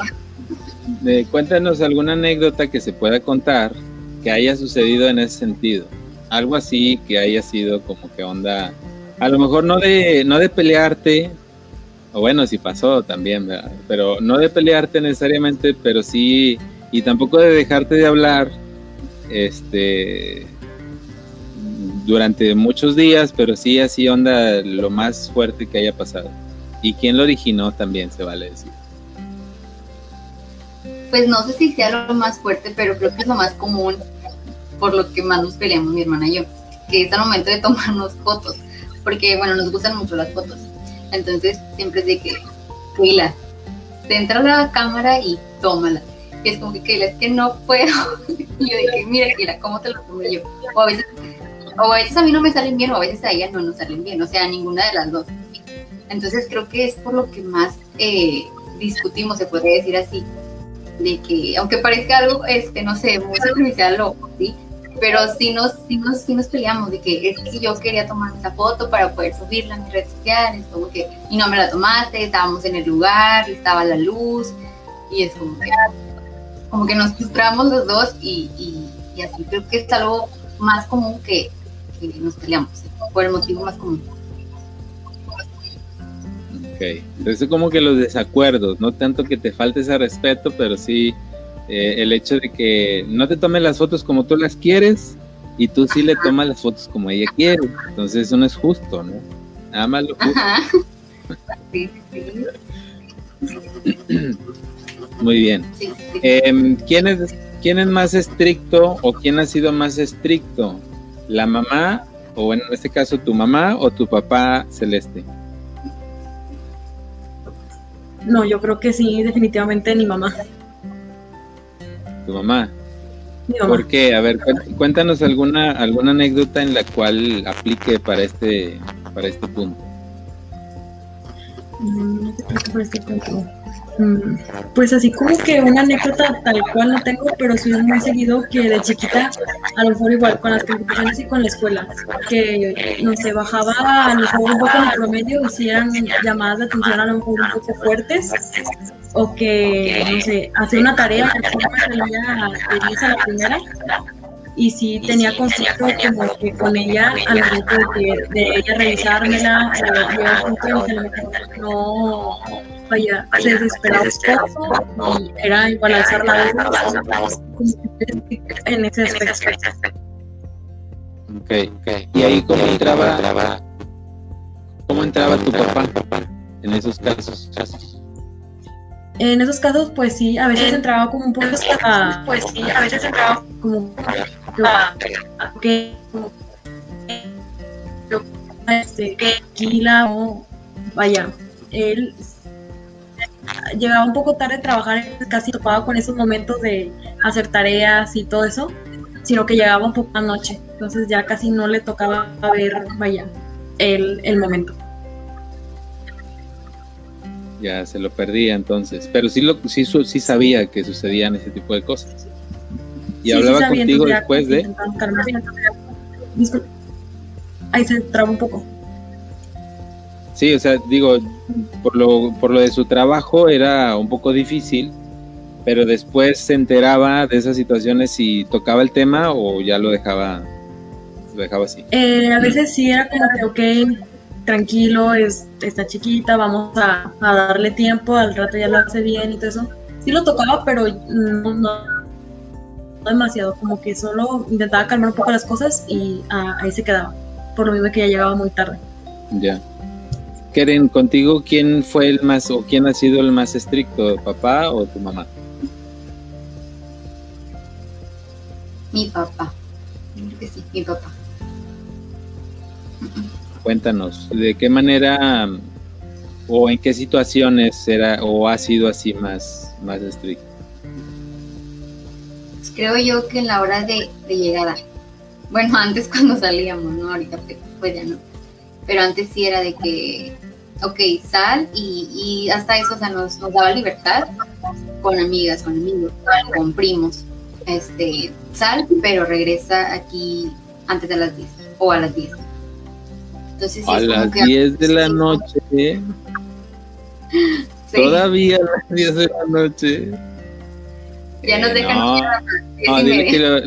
Cuéntanos alguna anécdota que se pueda contar que haya sucedido en ese sentido. Algo así que haya sido como que onda, a lo mejor no de, no de pelearte, o bueno, si pasó también, ¿verdad? pero no de pelearte necesariamente, pero sí, y tampoco de dejarte de hablar, este, durante muchos días, pero sí así onda lo más fuerte que haya pasado. Y quién lo originó también se vale decir pues no sé si sea lo más fuerte, pero creo que es lo más común por lo que más nos peleamos mi hermana y yo, que es al momento de tomarnos fotos, porque bueno, nos gustan mucho las fotos. Entonces siempre es de que, Keila, te entra la cámara y tómala. Y es como que, Keila, es que no puedo. y yo dije, mira, Keila, ¿cómo te lo tomo yo? O a veces o a veces a mí no me salen bien o a veces a ella no nos salen bien, o sea, ninguna de las dos. Entonces creo que es por lo que más eh, discutimos, se puede decir así, de que, aunque parezca algo, este, no sé, muy superficial o ¿sí? Pero sí nos, sí nos, sí nos peleamos de que es que yo quería tomar esa foto para poder subirla a mis redes sociales, como que, y no me la tomaste, estábamos en el lugar, estaba la luz, y es como que, como que nos frustramos los dos y, y, así creo que es algo más común que, que nos peleamos, por el motivo más común. Entonces como que los desacuerdos, no tanto que te falte ese respeto, pero sí eh, el hecho de que no te tomen las fotos como tú las quieres y tú sí le tomas las fotos como ella quiere. Entonces eso no es justo, ¿no? Nada más lo justo. Muy bien. Em, ¿quién, es, ¿Quién es más estricto o quién ha sido más estricto? ¿La mamá o en este caso tu mamá o tu papá celeste? No, yo creo que sí, definitivamente mi mamá. ¿Tu mamá? ¿Por qué? A ver, cuéntanos alguna alguna anécdota en la cual aplique para este para este punto. Mm, pues así como que una anécdota tal cual no tengo, pero sí es muy seguido que de chiquita, a lo mejor igual con las competiciones y con la escuela, que no sé, bajaba a lo mejor un poco en el promedio y si eran llamadas de atención a lo mejor un poco fuertes, o que, no sé, hacía una tarea me salía de 10 a la primera, y si tenía conflicto como que con ella al momento de, de ella revisármela o no vaya se desesperaba un poco y era igual alzar la voz en ese aspecto. Ok, ok. Y ahí cómo entraba, cómo entraba tu papá en esos casos. En esos casos, pues sí, a veces entraba como un poco hasta, pues sí, a veces entraba como que este, tranquila o vaya, él llegaba un poco tarde a trabajar, casi topaba con esos momentos de hacer tareas y todo eso, sino que llegaba un poco anoche, entonces ya casi no le tocaba ver, vaya, el, el momento. Ya se lo perdía entonces, pero sí, lo, sí, sí sabía que sucedían ese tipo de cosas. Y hablaba contigo después de... Ahí se traba un poco. Sí, o sea, digo, por lo, por lo de su trabajo era un poco difícil, pero después se enteraba de esas situaciones y tocaba el tema o ya lo dejaba, lo dejaba así. Eh, a veces sí era como que, ok, tranquilo, es, está chiquita, vamos a, darle tiempo, al rato ya lo hace bien y todo eso. Sí lo tocaba, pero no demasiado, como que solo intentaba calmar un poco las cosas y ah, ahí se quedaba, por lo mismo que ya llegaba muy tarde. Ya. Keren, contigo, ¿quién fue el más o quién ha sido el más estricto, papá o tu mamá? Mi papá. Creo que sí, mi papá. Cuéntanos, ¿de qué manera o en qué situaciones era o ha sido así más, más estricto? creo yo que en la hora de, llegada, bueno, antes cuando salíamos, ¿no? Ahorita pues, pues, ya no. Pero antes sí era de que, ok, sal y, hasta eso, o sea, nos, nos daba libertad con amigas, con amigos, con primos. Este, sal, pero regresa aquí antes de las 10 o a las 10. Entonces, a las 10 de la noche. Todavía a las 10 de la noche. Ya nos dejan no, dile que lo...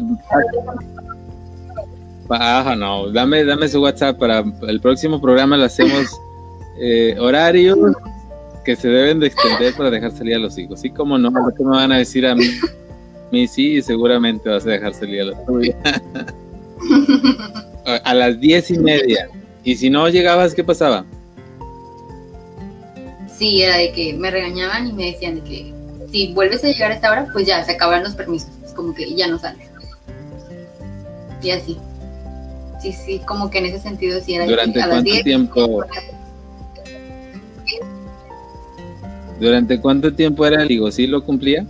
Baja, no, dame, dame su WhatsApp para el próximo programa lo hacemos eh, horarios que se deben de extender para dejar salir a los hijos. Sí, como no, ¿qué me van a decir a mí? mí sí, y seguramente vas a dejar salir a los tuyos. a las diez y media. Y si no llegabas, ¿qué pasaba? Sí, era de que me regañaban y me decían de que si vuelves a llegar a esta hora, pues ya se acaban los permisos, es como que ya no sales. Y así. Sí, sí, como que en ese sentido sí era ¿Durante cuánto tiempo? ¿Durante cuánto tiempo era? Digo, ¿sí lo cumplía?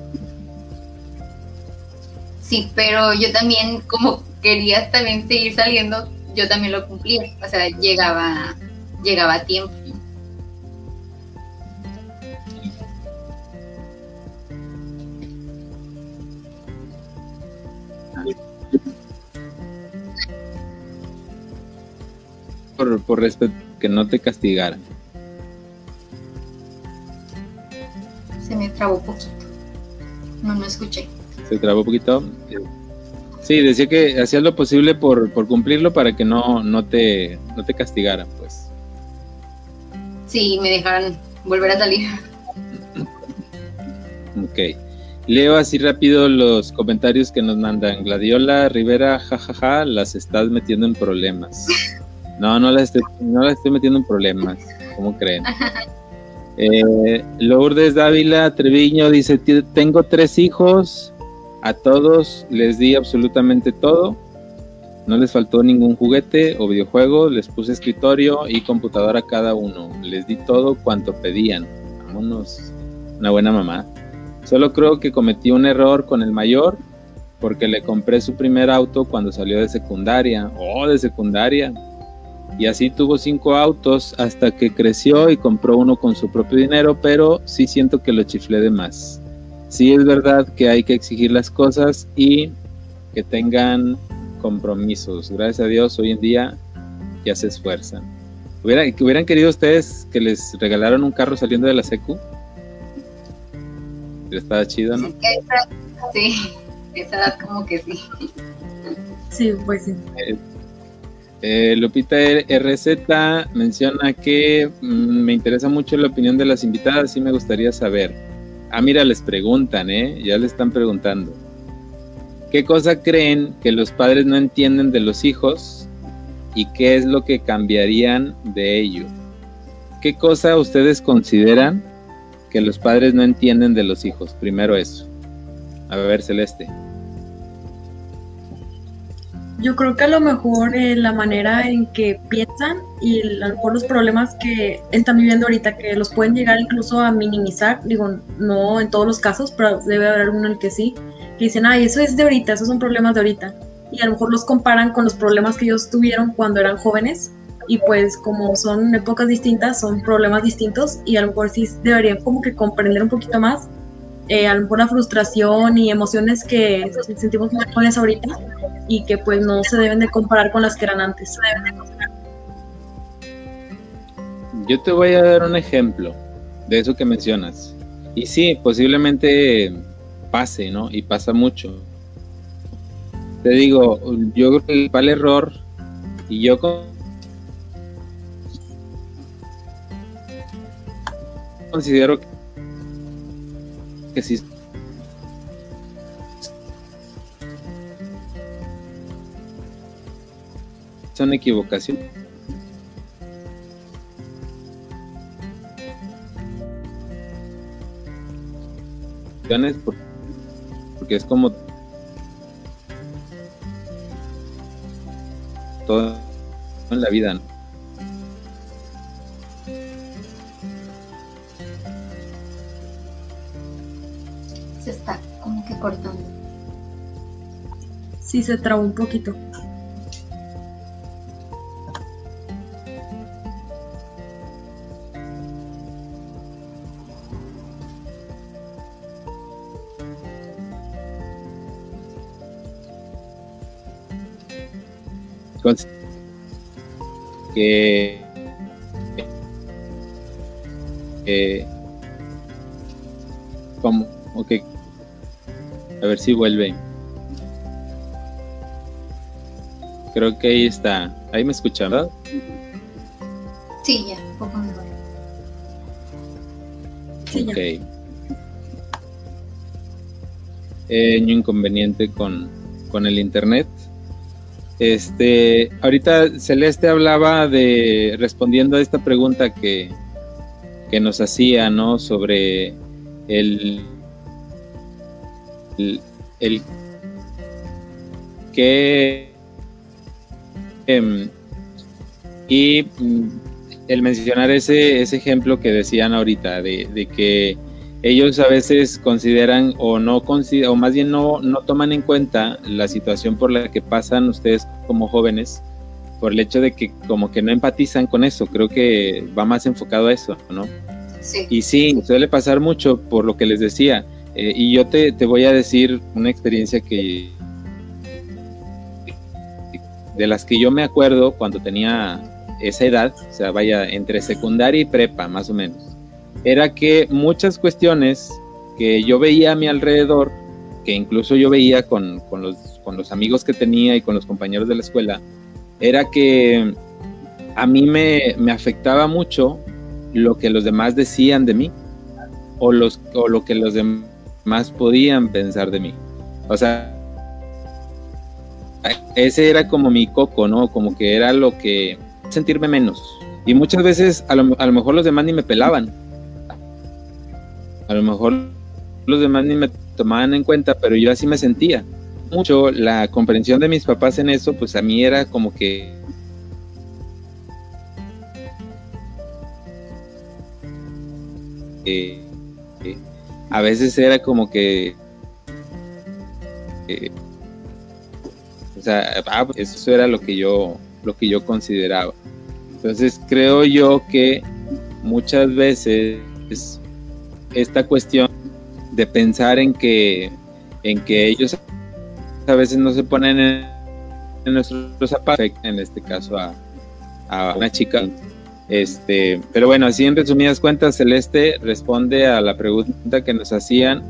Sí, pero yo también, como quería también seguir saliendo, yo también lo cumplía. O sea, llegaba, llegaba a tiempo. por, por respeto, que no te castigaran. Se me trabó poquito. No, no escuché. Se trabó poquito. Sí, decía que hacías lo posible por, por cumplirlo para que no, no, te, no te castigaran, pues. Sí, me dejaran volver a salir. Ok. Leo así rápido los comentarios que nos mandan. Gladiola Rivera, jajaja, las estás metiendo en problemas. No, no la estoy, no la estoy metiendo en problemas, ¿cómo creen? Eh, Lourdes Dávila Treviño dice, tengo tres hijos, a todos les di absolutamente todo, no les faltó ningún juguete o videojuego, les puse escritorio y computadora a cada uno, les di todo cuanto pedían. Vámonos, una buena mamá. Solo creo que cometí un error con el mayor porque le compré su primer auto cuando salió de secundaria. Oh, de secundaria y así tuvo cinco autos hasta que creció y compró uno con su propio dinero, pero sí siento que lo chiflé de más. Sí es verdad que hay que exigir las cosas y que tengan compromisos. Gracias a Dios hoy en día ya se esfuerzan. ¿Hubieran, ¿Hubieran querido ustedes que les regalaron un carro saliendo de la secu? Estaba chido, ¿no? Sí, esa edad como que sí. Sí, pues sí. Eh, eh, Lupita RZ menciona que mm, me interesa mucho la opinión de las invitadas y me gustaría saber. Ah, mira, les preguntan, ¿eh? Ya le están preguntando. ¿Qué cosa creen que los padres no entienden de los hijos y qué es lo que cambiarían de ello? ¿Qué cosa ustedes consideran que los padres no entienden de los hijos? Primero eso. A ver, Celeste. Yo creo que a lo mejor eh, la manera en que piensan y a lo mejor los problemas que están viviendo ahorita, que los pueden llegar incluso a minimizar, digo, no en todos los casos, pero debe haber alguno en el que sí, que dicen, ay, eso es de ahorita, esos son problemas de ahorita. Y a lo mejor los comparan con los problemas que ellos tuvieron cuando eran jóvenes y pues como son épocas distintas, son problemas distintos y a lo mejor sí deberían como que comprender un poquito más eh, frustración y emociones que sentimos ahorita y que pues no se deben de comparar con las que eran antes. Yo te voy a dar un ejemplo de eso que mencionas. Y sí, posiblemente pase, ¿no? Y pasa mucho. Te digo, yo creo que el principal error, y yo considero que que sí son equivocaciones. Porque es como todo en la vida, ¿no? Se trabó un poquito. que eh, como que a ver si vuelve. Creo que ahí está. Ahí me escuchan, ¿verdad? Sí, ya, un poco mejor. Sí, ok. Eh, inconveniente con, con el internet. Este, ahorita Celeste hablaba de respondiendo a esta pregunta que, que nos hacía, ¿no? Sobre el, el, que em, y mm, el mencionar ese, ese ejemplo que decían ahorita de, que ellos a veces consideran o no o más bien no, no toman en cuenta la situación por la que pasan ustedes como jóvenes por el hecho de que como que no empatizan con eso, creo que va más enfocado a eso, ¿no? Sí. Y sí, suele pasar mucho por lo que les decía, eh, y yo te, voy a decir una experiencia que de las que yo me acuerdo cuando tenía esa edad, o sea, vaya, entre secundaria y prepa, más o menos, era que muchas cuestiones que yo veía a mi alrededor, que incluso yo veía con, los, con los amigos que tenía y con los compañeros de la escuela, era que a mí me, me afectaba mucho lo que los demás decían de mí o, los, o lo que los demás más podían pensar de mí. O sea, ese era como mi coco, ¿no? Como que era lo que sentirme menos. Y muchas veces a lo, mejor los demás ni me pelaban. A lo mejor los demás ni me tomaban en cuenta, pero yo así me sentía. Mucho la comprensión de mis papás en eso, pues a mí era como que eh, a veces era como que, o sea, ah, eso era lo que yo, lo que yo consideraba. Entonces creo yo que muchas veces esta cuestión de pensar en que, en que ellos a veces no se ponen en, nuestros zapatos, en este caso a, a una chica. Este, pero bueno, así en resumidas cuentas, Celeste responde a la pregunta que nos hacían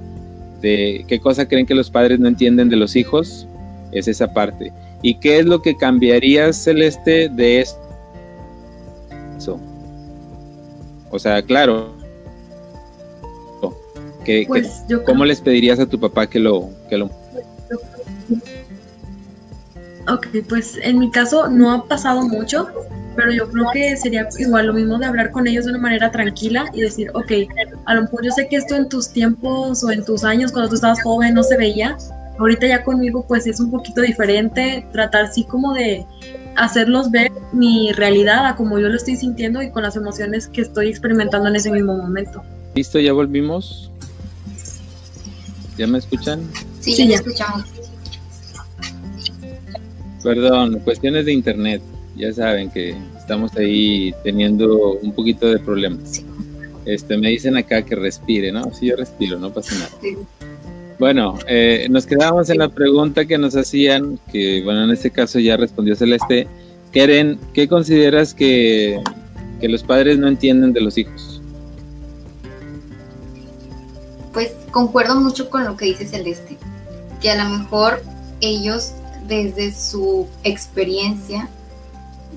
de qué cosa creen que los padres no entienden de los hijos, es esa parte. ¿Y qué es lo que cambiaría Celeste de eso? O sea, claro, pues, ¿Cómo les pedirías a tu papá que lo, que lo... Ok, pues en mi caso no ha pasado mucho, pero yo creo que sería igual lo mismo de hablar con ellos de una manera tranquila y decir, ok, a lo mejor yo sé que esto en tus tiempos o en tus años cuando tú estabas joven no se veía, ahorita ya conmigo pues es un poquito diferente, tratar así como de hacerlos ver mi realidad a como yo lo estoy sintiendo y con las emociones que estoy experimentando en ese mismo momento. Listo, ya volvimos. ¿Ya me escuchan? Sí, ya, escuchamos. Perdón, cuestiones de internet. Ya saben que estamos ahí teniendo un poquito de problemas. Este, me dicen acá que respire, ¿no? Sí, yo respiro, no pasa nada. Bueno, eh, nos quedamos en la pregunta que nos hacían, que bueno, en este caso ya respondió Celeste. Keren, ¿qué consideras que, que los padres no entienden de los hijos? pues concuerdo mucho con lo que dice Celeste, que a lo mejor ellos desde su experiencia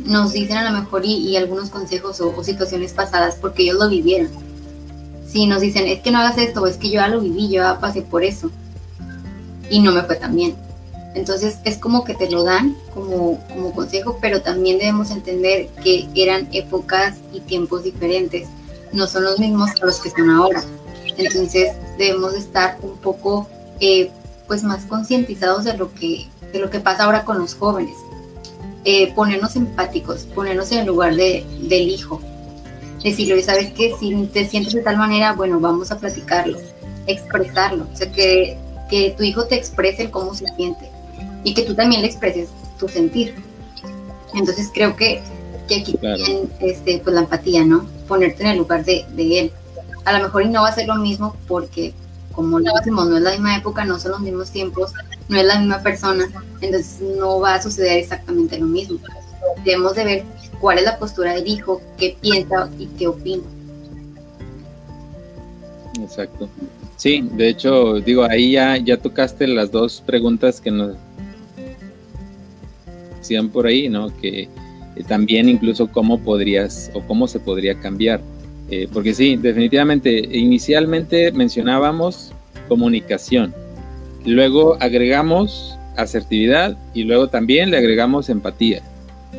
nos dicen a lo mejor y, algunos consejos o, situaciones pasadas porque ellos lo vivieron. Si nos dicen, es que no hagas esto, es que yo ya lo viví, yo ya pasé por eso. Y no me fue tan bien. Entonces es como que te lo dan como, como consejo, pero también debemos entender que eran épocas y tiempos diferentes. No son los mismos que los que son ahora. Entonces debemos estar un poco eh, pues más concientizados de lo que de lo que pasa ahora con los jóvenes. Eh, ponernos empáticos, ponernos en el lugar de, del hijo. Decirle, sabes que si te sientes de tal manera, bueno, vamos a platicarlo, expresarlo. O sea, que, que tu hijo te exprese cómo se siente y que tú también le expreses tu sentir. Entonces creo que, que aquí también este, pues la empatía, ¿no? Ponerte en el lugar de, de él a lo mejor y no va a ser lo mismo porque como lo decimos, no es la misma época, no son los mismos tiempos, no es la misma persona, entonces no va a suceder exactamente lo mismo. Debemos de ver cuál es la postura del hijo, qué piensa y qué opina. Exacto. Sí, de hecho, digo, ahí ya, ya tocaste las dos preguntas que nos hacían por ahí, ¿no? Que eh, también incluso cómo podrías o cómo se podría cambiar. Eh, porque sí, definitivamente, inicialmente mencionábamos comunicación, luego agregamos asertividad y luego también le agregamos empatía.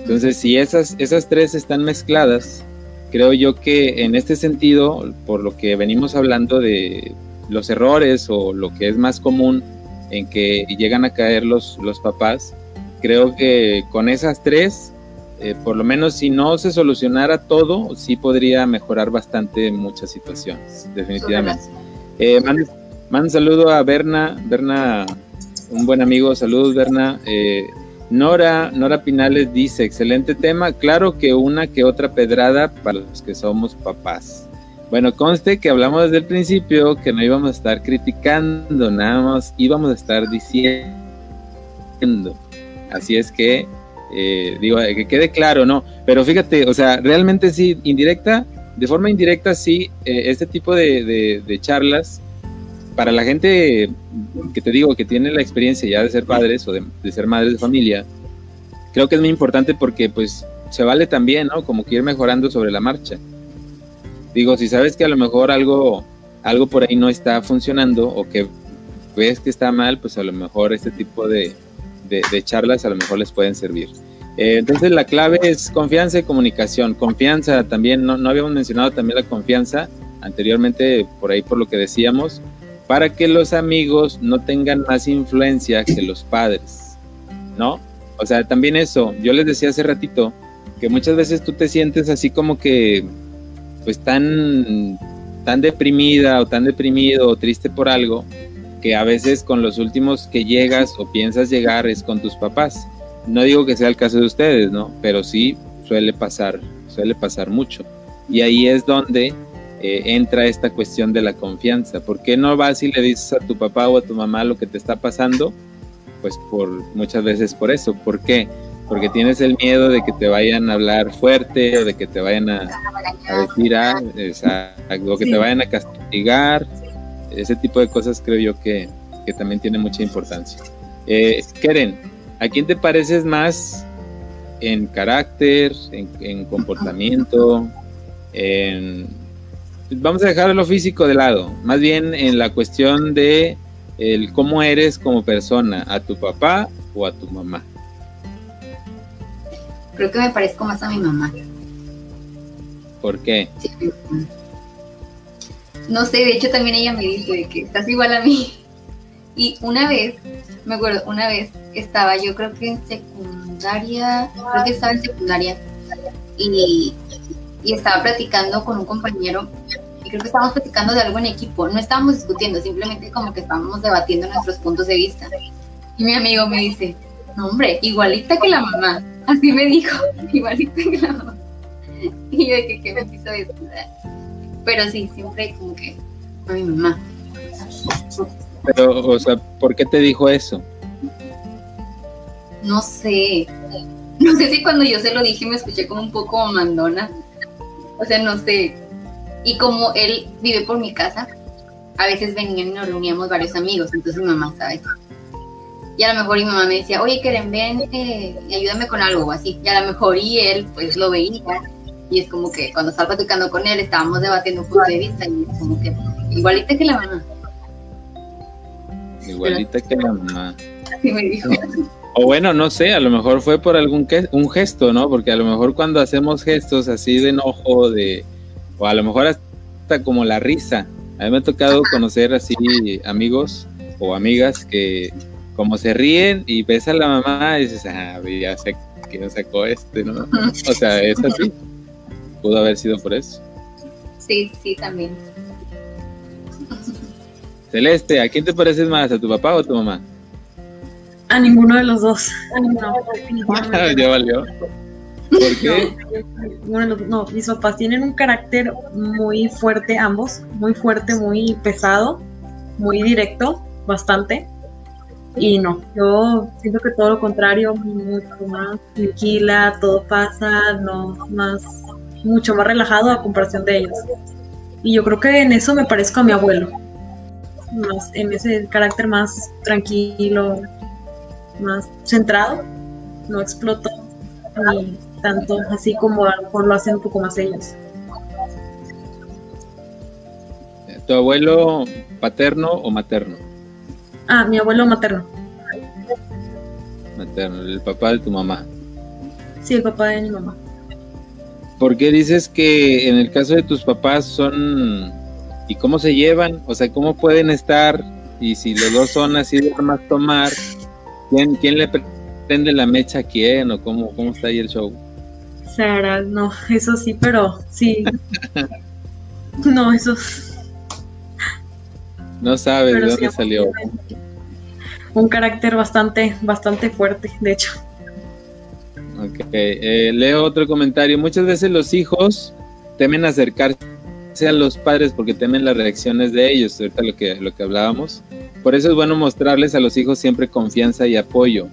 Entonces, si esas, esas tres están mezcladas, creo yo que en este sentido, por lo que venimos hablando de los errores o lo que es más común en que llegan a caer los, los papás, creo que con esas tres eh, por lo menos si no se solucionara todo, sí podría mejorar bastante muchas situaciones, definitivamente. Eh, mando, un saludo a Berna, Berna, un buen amigo, saludos Berna. Eh, Nora, Nora Pinales dice, excelente tema, claro que una que otra pedrada para los que somos papás. Bueno, conste que hablamos desde el principio que no íbamos a estar criticando, nada más íbamos a estar diciendo. Así es que eh, digo, que quede claro, ¿no? Pero fíjate, o sea, realmente sí, indirecta, de forma indirecta sí, eh, este tipo de, charlas, para la gente que te digo que tiene la experiencia ya de ser padres o de, ser madres de familia, creo que es muy importante porque pues se vale también, ¿no? Como que ir mejorando sobre la marcha. Digo, si sabes que a lo mejor algo, algo por ahí no está funcionando o que ves que está mal, pues a lo mejor este tipo de, de, charlas a lo mejor les pueden servir. Eh, entonces la clave es confianza y comunicación. Confianza también, no, no habíamos mencionado también la confianza anteriormente por ahí por lo que decíamos, para que los amigos no tengan más influencia que los padres, ¿no? O sea, también eso, yo les decía hace ratito que muchas veces tú te sientes así como que pues tan tan deprimida o tan deprimido o triste por algo que a veces con los últimos que llegas o piensas llegar es con tus papás. No digo que sea el caso de ustedes, ¿no? Pero sí suele pasar, suele pasar mucho. Y ahí es donde eh, entra esta cuestión de la confianza. ¿Por qué no vas y le dices a tu papá o a tu mamá lo que te está pasando? Pues por muchas veces por eso. ¿Por qué? Porque tienes el miedo de que te vayan a hablar fuerte o de que te vayan a, decir ah, o que te vayan a castigar. Ese tipo de cosas creo yo que, también tiene mucha importancia. Eh, Keren, ¿a quién te pareces más en carácter, en comportamiento, en vamos a dejar lo físico de lado, más bien en la cuestión de el cómo eres como persona, a tu papá o a tu mamá. Creo que me parezco más a mi mamá. ¿Por qué? No sé, de hecho también ella me dice que estás igual a mí. Y una vez, me acuerdo, una vez estaba yo creo que en secundaria, creo que estaba en secundaria, y y estaba platicando con un compañero y creo que estábamos platicando de algo en equipo, no estábamos discutiendo, simplemente como que estábamos debatiendo nuestros puntos de vista. Y mi amigo me dice, no hombre, igualita que la mamá, así me dijo, igualita que la mamá. Y yo que, ¿qué me quiso decir? Pero sí, siempre como que a mi mamá. Pero, o sea, ¿por qué te dijo eso? No sé. No sé si cuando yo se lo dije me escuché como un poco mandona, o sea, no sé. Y como él vive por mi casa, a veces venían y nos reuníamos varios amigos, entonces mi mamá sabe. Y a lo mejor mi mamá me decía, oye, Keren, ven eh, ayúdame con algo o así. Y a lo mejor y él pues lo veía. Y es como que cuando estaba platicando con él estábamos debatiendo un punto de vista y es como que igualita que la mamá. Igualita que la mamá. Así me dijo. O bueno, no sé, a lo mejor fue por algún un gesto, ¿no? Porque a lo mejor cuando hacemos gestos así de enojo, de o a lo mejor hasta como la risa. A mí me ha tocado conocer así amigos o amigas que como se ríen y ves a la mamá y dices, ah, ya sé que sacó este, ¿no? O sea, es así. Pudo haber sido por eso. Sí, sí, también. Celeste, ¿a quién te pareces más? ¿A tu papá o a tu mamá? A ninguno de los dos. ya valió. ¿Por qué? Bueno, no, mis papás tienen un carácter muy fuerte, ambos, muy fuerte, muy pesado, muy directo, bastante. Y no, yo siento que todo lo contrario, mucho más tranquila, todo pasa, no, más, mucho más relajado a comparación de ellos. Y yo creo que en eso me parezco a mi abuelo, más, en ese carácter más tranquilo, más centrado, no explotó ni tanto así como a lo mejor lo hacen un poco más ellos. ¿Tu abuelo paterno o materno? Ah, mi abuelo materno. Materno, el papá de tu mamá. Sí, el papá de mi mamá. ¿Por qué dices que en el caso de tus papás son... ¿Y cómo se llevan? O sea, ¿cómo pueden estar? Y si los dos son así de armas tomar, ¿Quién, quién le prende la mecha a quién o cómo, cómo está ahí el show? Sara, no, eso sí, pero sí. no, eso. No sabes de dónde salió. Un carácter bastante, bastante fuerte, de hecho. Ok, eh, leo otro comentario. Muchas veces los hijos temen acercarse a los padres porque temen las reacciones de ellos, ahorita lo que, lo que hablábamos. Por eso es bueno mostrarles a los hijos siempre confianza y apoyo.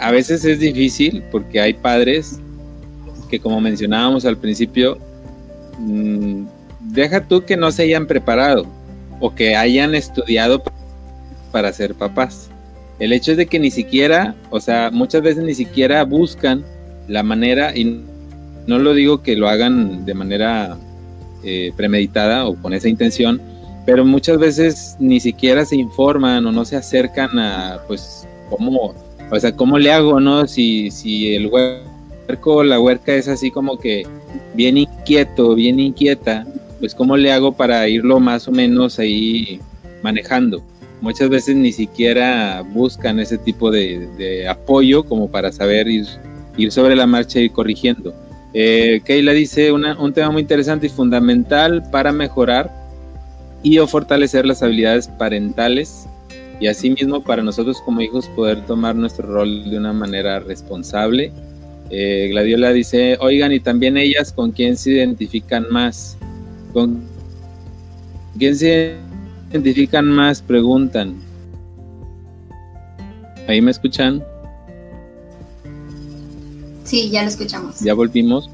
A veces es difícil porque hay padres que como mencionábamos al principio, mm, deja tú que no se hayan preparado o que hayan estudiado para ser papás. El hecho es de que ni siquiera, o sea, muchas veces ni siquiera buscan la manera, y no lo digo que lo hagan de manera eh, premeditada o con esa intención, pero muchas veces ni siquiera se informan o no se acercan a, pues, cómo, o sea, cómo le hago, ¿no? Si, si el huerco o la huerca es así como que bien inquieto, bien inquieta, pues cómo le hago para irlo más o menos ahí manejando. Muchas veces ni siquiera buscan ese tipo de, apoyo como para saber ir, ir sobre la marcha y ir corrigiendo. Eh, Keila dice un tema muy interesante y fundamental para mejorar y o fortalecer las habilidades parentales y asimismo para nosotros como hijos poder tomar nuestro rol de una manera responsable. Eh, Gladiola dice, oigan, y también ellas, ¿con quién se identifican más? ¿Con quién se identifican más? Preguntan. ¿Ahí me escuchan? Sí, ya lo escuchamos. ¿Ya volvimos?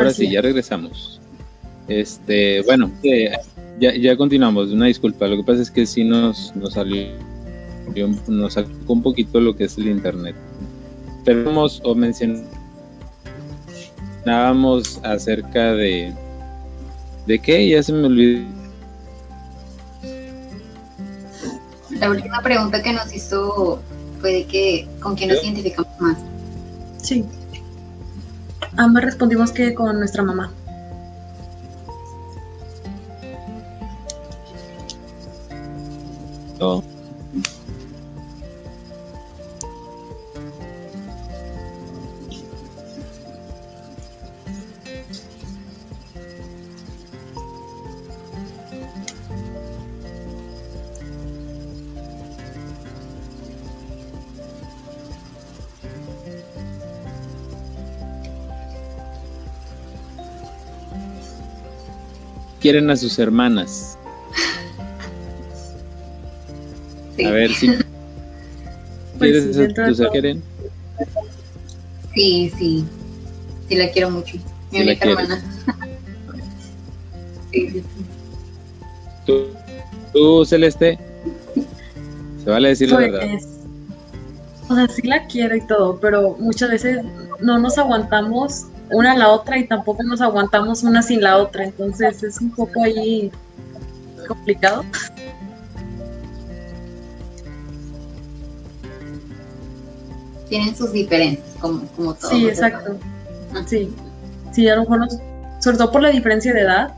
Ahora sí, ya regresamos. Este, bueno, eh, ya, ya continuamos. Una disculpa, lo que pasa es que sí nos, nos salió nos sacó un poquito lo que es el internet. Pero vamos o mencionábamos acerca de de qué, ya se me olvidó. La última pregunta que nos hizo fue de que con quién nos identificamos más. Sí. Ambas respondimos que con nuestra mamá. Quieren a sus hermanas. Sí. A ver si Pues quieres sí, a tus quieren. Sí, sí. Sí, la quiero mucho. Mi Sí única hermana. sí, sí, sí. ¿Tú, tú, Celeste, se vale decir la verdad. Pues, o sea, sí la quiero y todo, pero muchas veces no nos aguantamos una a la otra y tampoco nos aguantamos una sin la otra, entonces es un poco ahí complicado. Tienen sus diferencias, como, como todo. Sí, exacto. Sí, sí, a lo mejor nos- sobre todo por la diferencia de edad,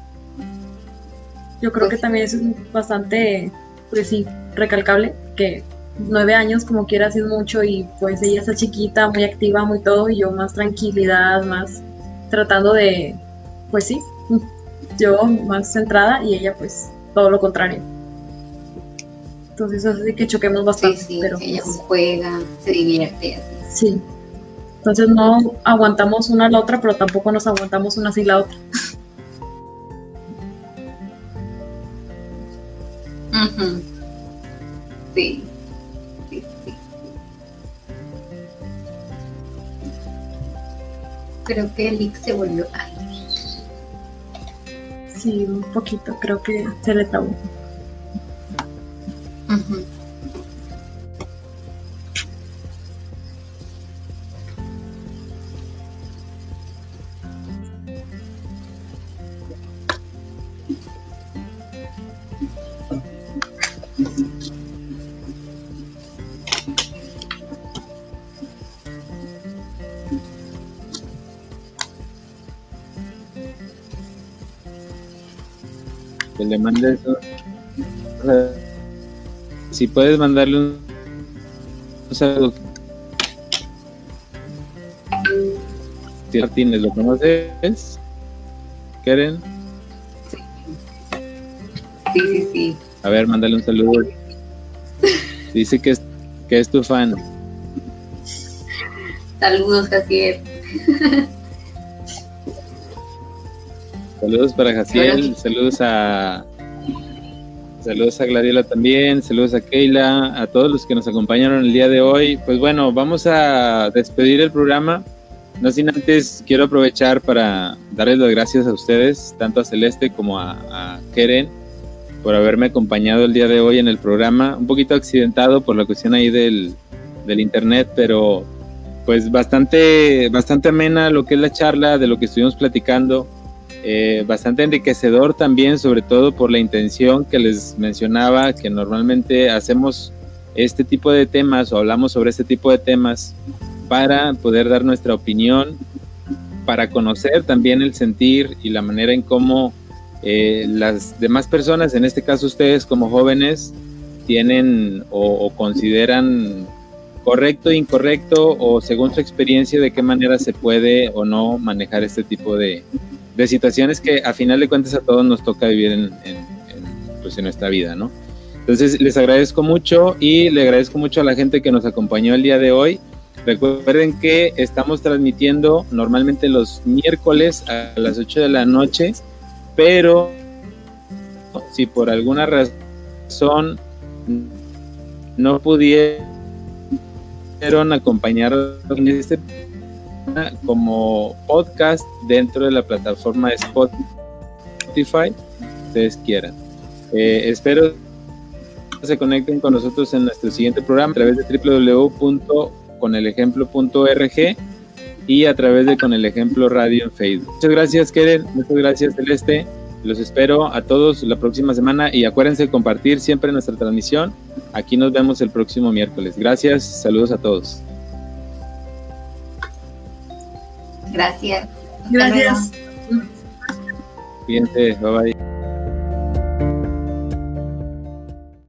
yo creo Pues que también es bastante, pues sí, recalcable, que nueve años como quiera ha sido mucho y pues ella está chiquita, muy activa, muy todo, y yo más tranquilidad, más tratando de, pues sí, yo más centrada y ella pues todo lo contrario. Entonces así que choquemos bastante, sí, pero ella pues, juega, se divierte, así. sí. Entonces no aguantamos una a la otra, pero tampoco nos aguantamos una sin la otra. Sí, Creo que el Ix se volvió. Ay, Sí, un poquito, creo que se le trabó. Que le mande eso. O sea, si puedes mandarle un, un saludo. Sí, Martínez, ¿lo conoces? ¿Quieren? Sí, sí, sí. A ver, mándale un saludo. Dice que es, que es tu fan. Saludos, Jacier. Saludos para Jaciel, saludos a saludos a Gladiola también, saludos a Keila, a todos los que nos acompañaron el día de hoy. Pues bueno, vamos a despedir el programa. No sin antes quiero aprovechar para darles las gracias a ustedes, tanto a Celeste como a, a Keren, por haberme acompañado el día de hoy en el programa. Un poquito accidentado por la cuestión ahí del, del internet, pero pues bastante, bastante amena lo que es la charla, de lo que estuvimos platicando. Eh, bastante enriquecedor también, sobre todo por la intención que les mencionaba, que normalmente hacemos este tipo de temas o hablamos sobre este tipo de temas para poder dar nuestra opinión, para conocer también el sentir y la manera en cómo eh, las demás personas, en este caso ustedes como jóvenes, tienen o, o consideran correcto, incorrecto o según su experiencia de qué manera se puede o no manejar este tipo de, de situaciones que a final de cuentas a todos nos toca vivir en, pues en nuestra vida, ¿no? Entonces les agradezco mucho y le agradezco mucho a la gente que nos acompañó el día de hoy. Recuerden que estamos transmitiendo normalmente los miércoles a las 8 de la noche, pero si por alguna razón no pudieron acompañar en este como podcast dentro de la plataforma Spotify, ustedes quieran. Eh, espero se conecten con nosotros en nuestro siguiente programa a través de www.conelejemplo.org y a través de Con el Ejemplo Radio en Facebook. Muchas gracias, Keren. Muchas gracias, Celeste. Los espero a todos la próxima semana y acuérdense de compartir siempre nuestra transmisión. Aquí nos vemos el próximo miércoles. Gracias. Saludos a todos. Gracias. Gracias. Fíjense, bye bye.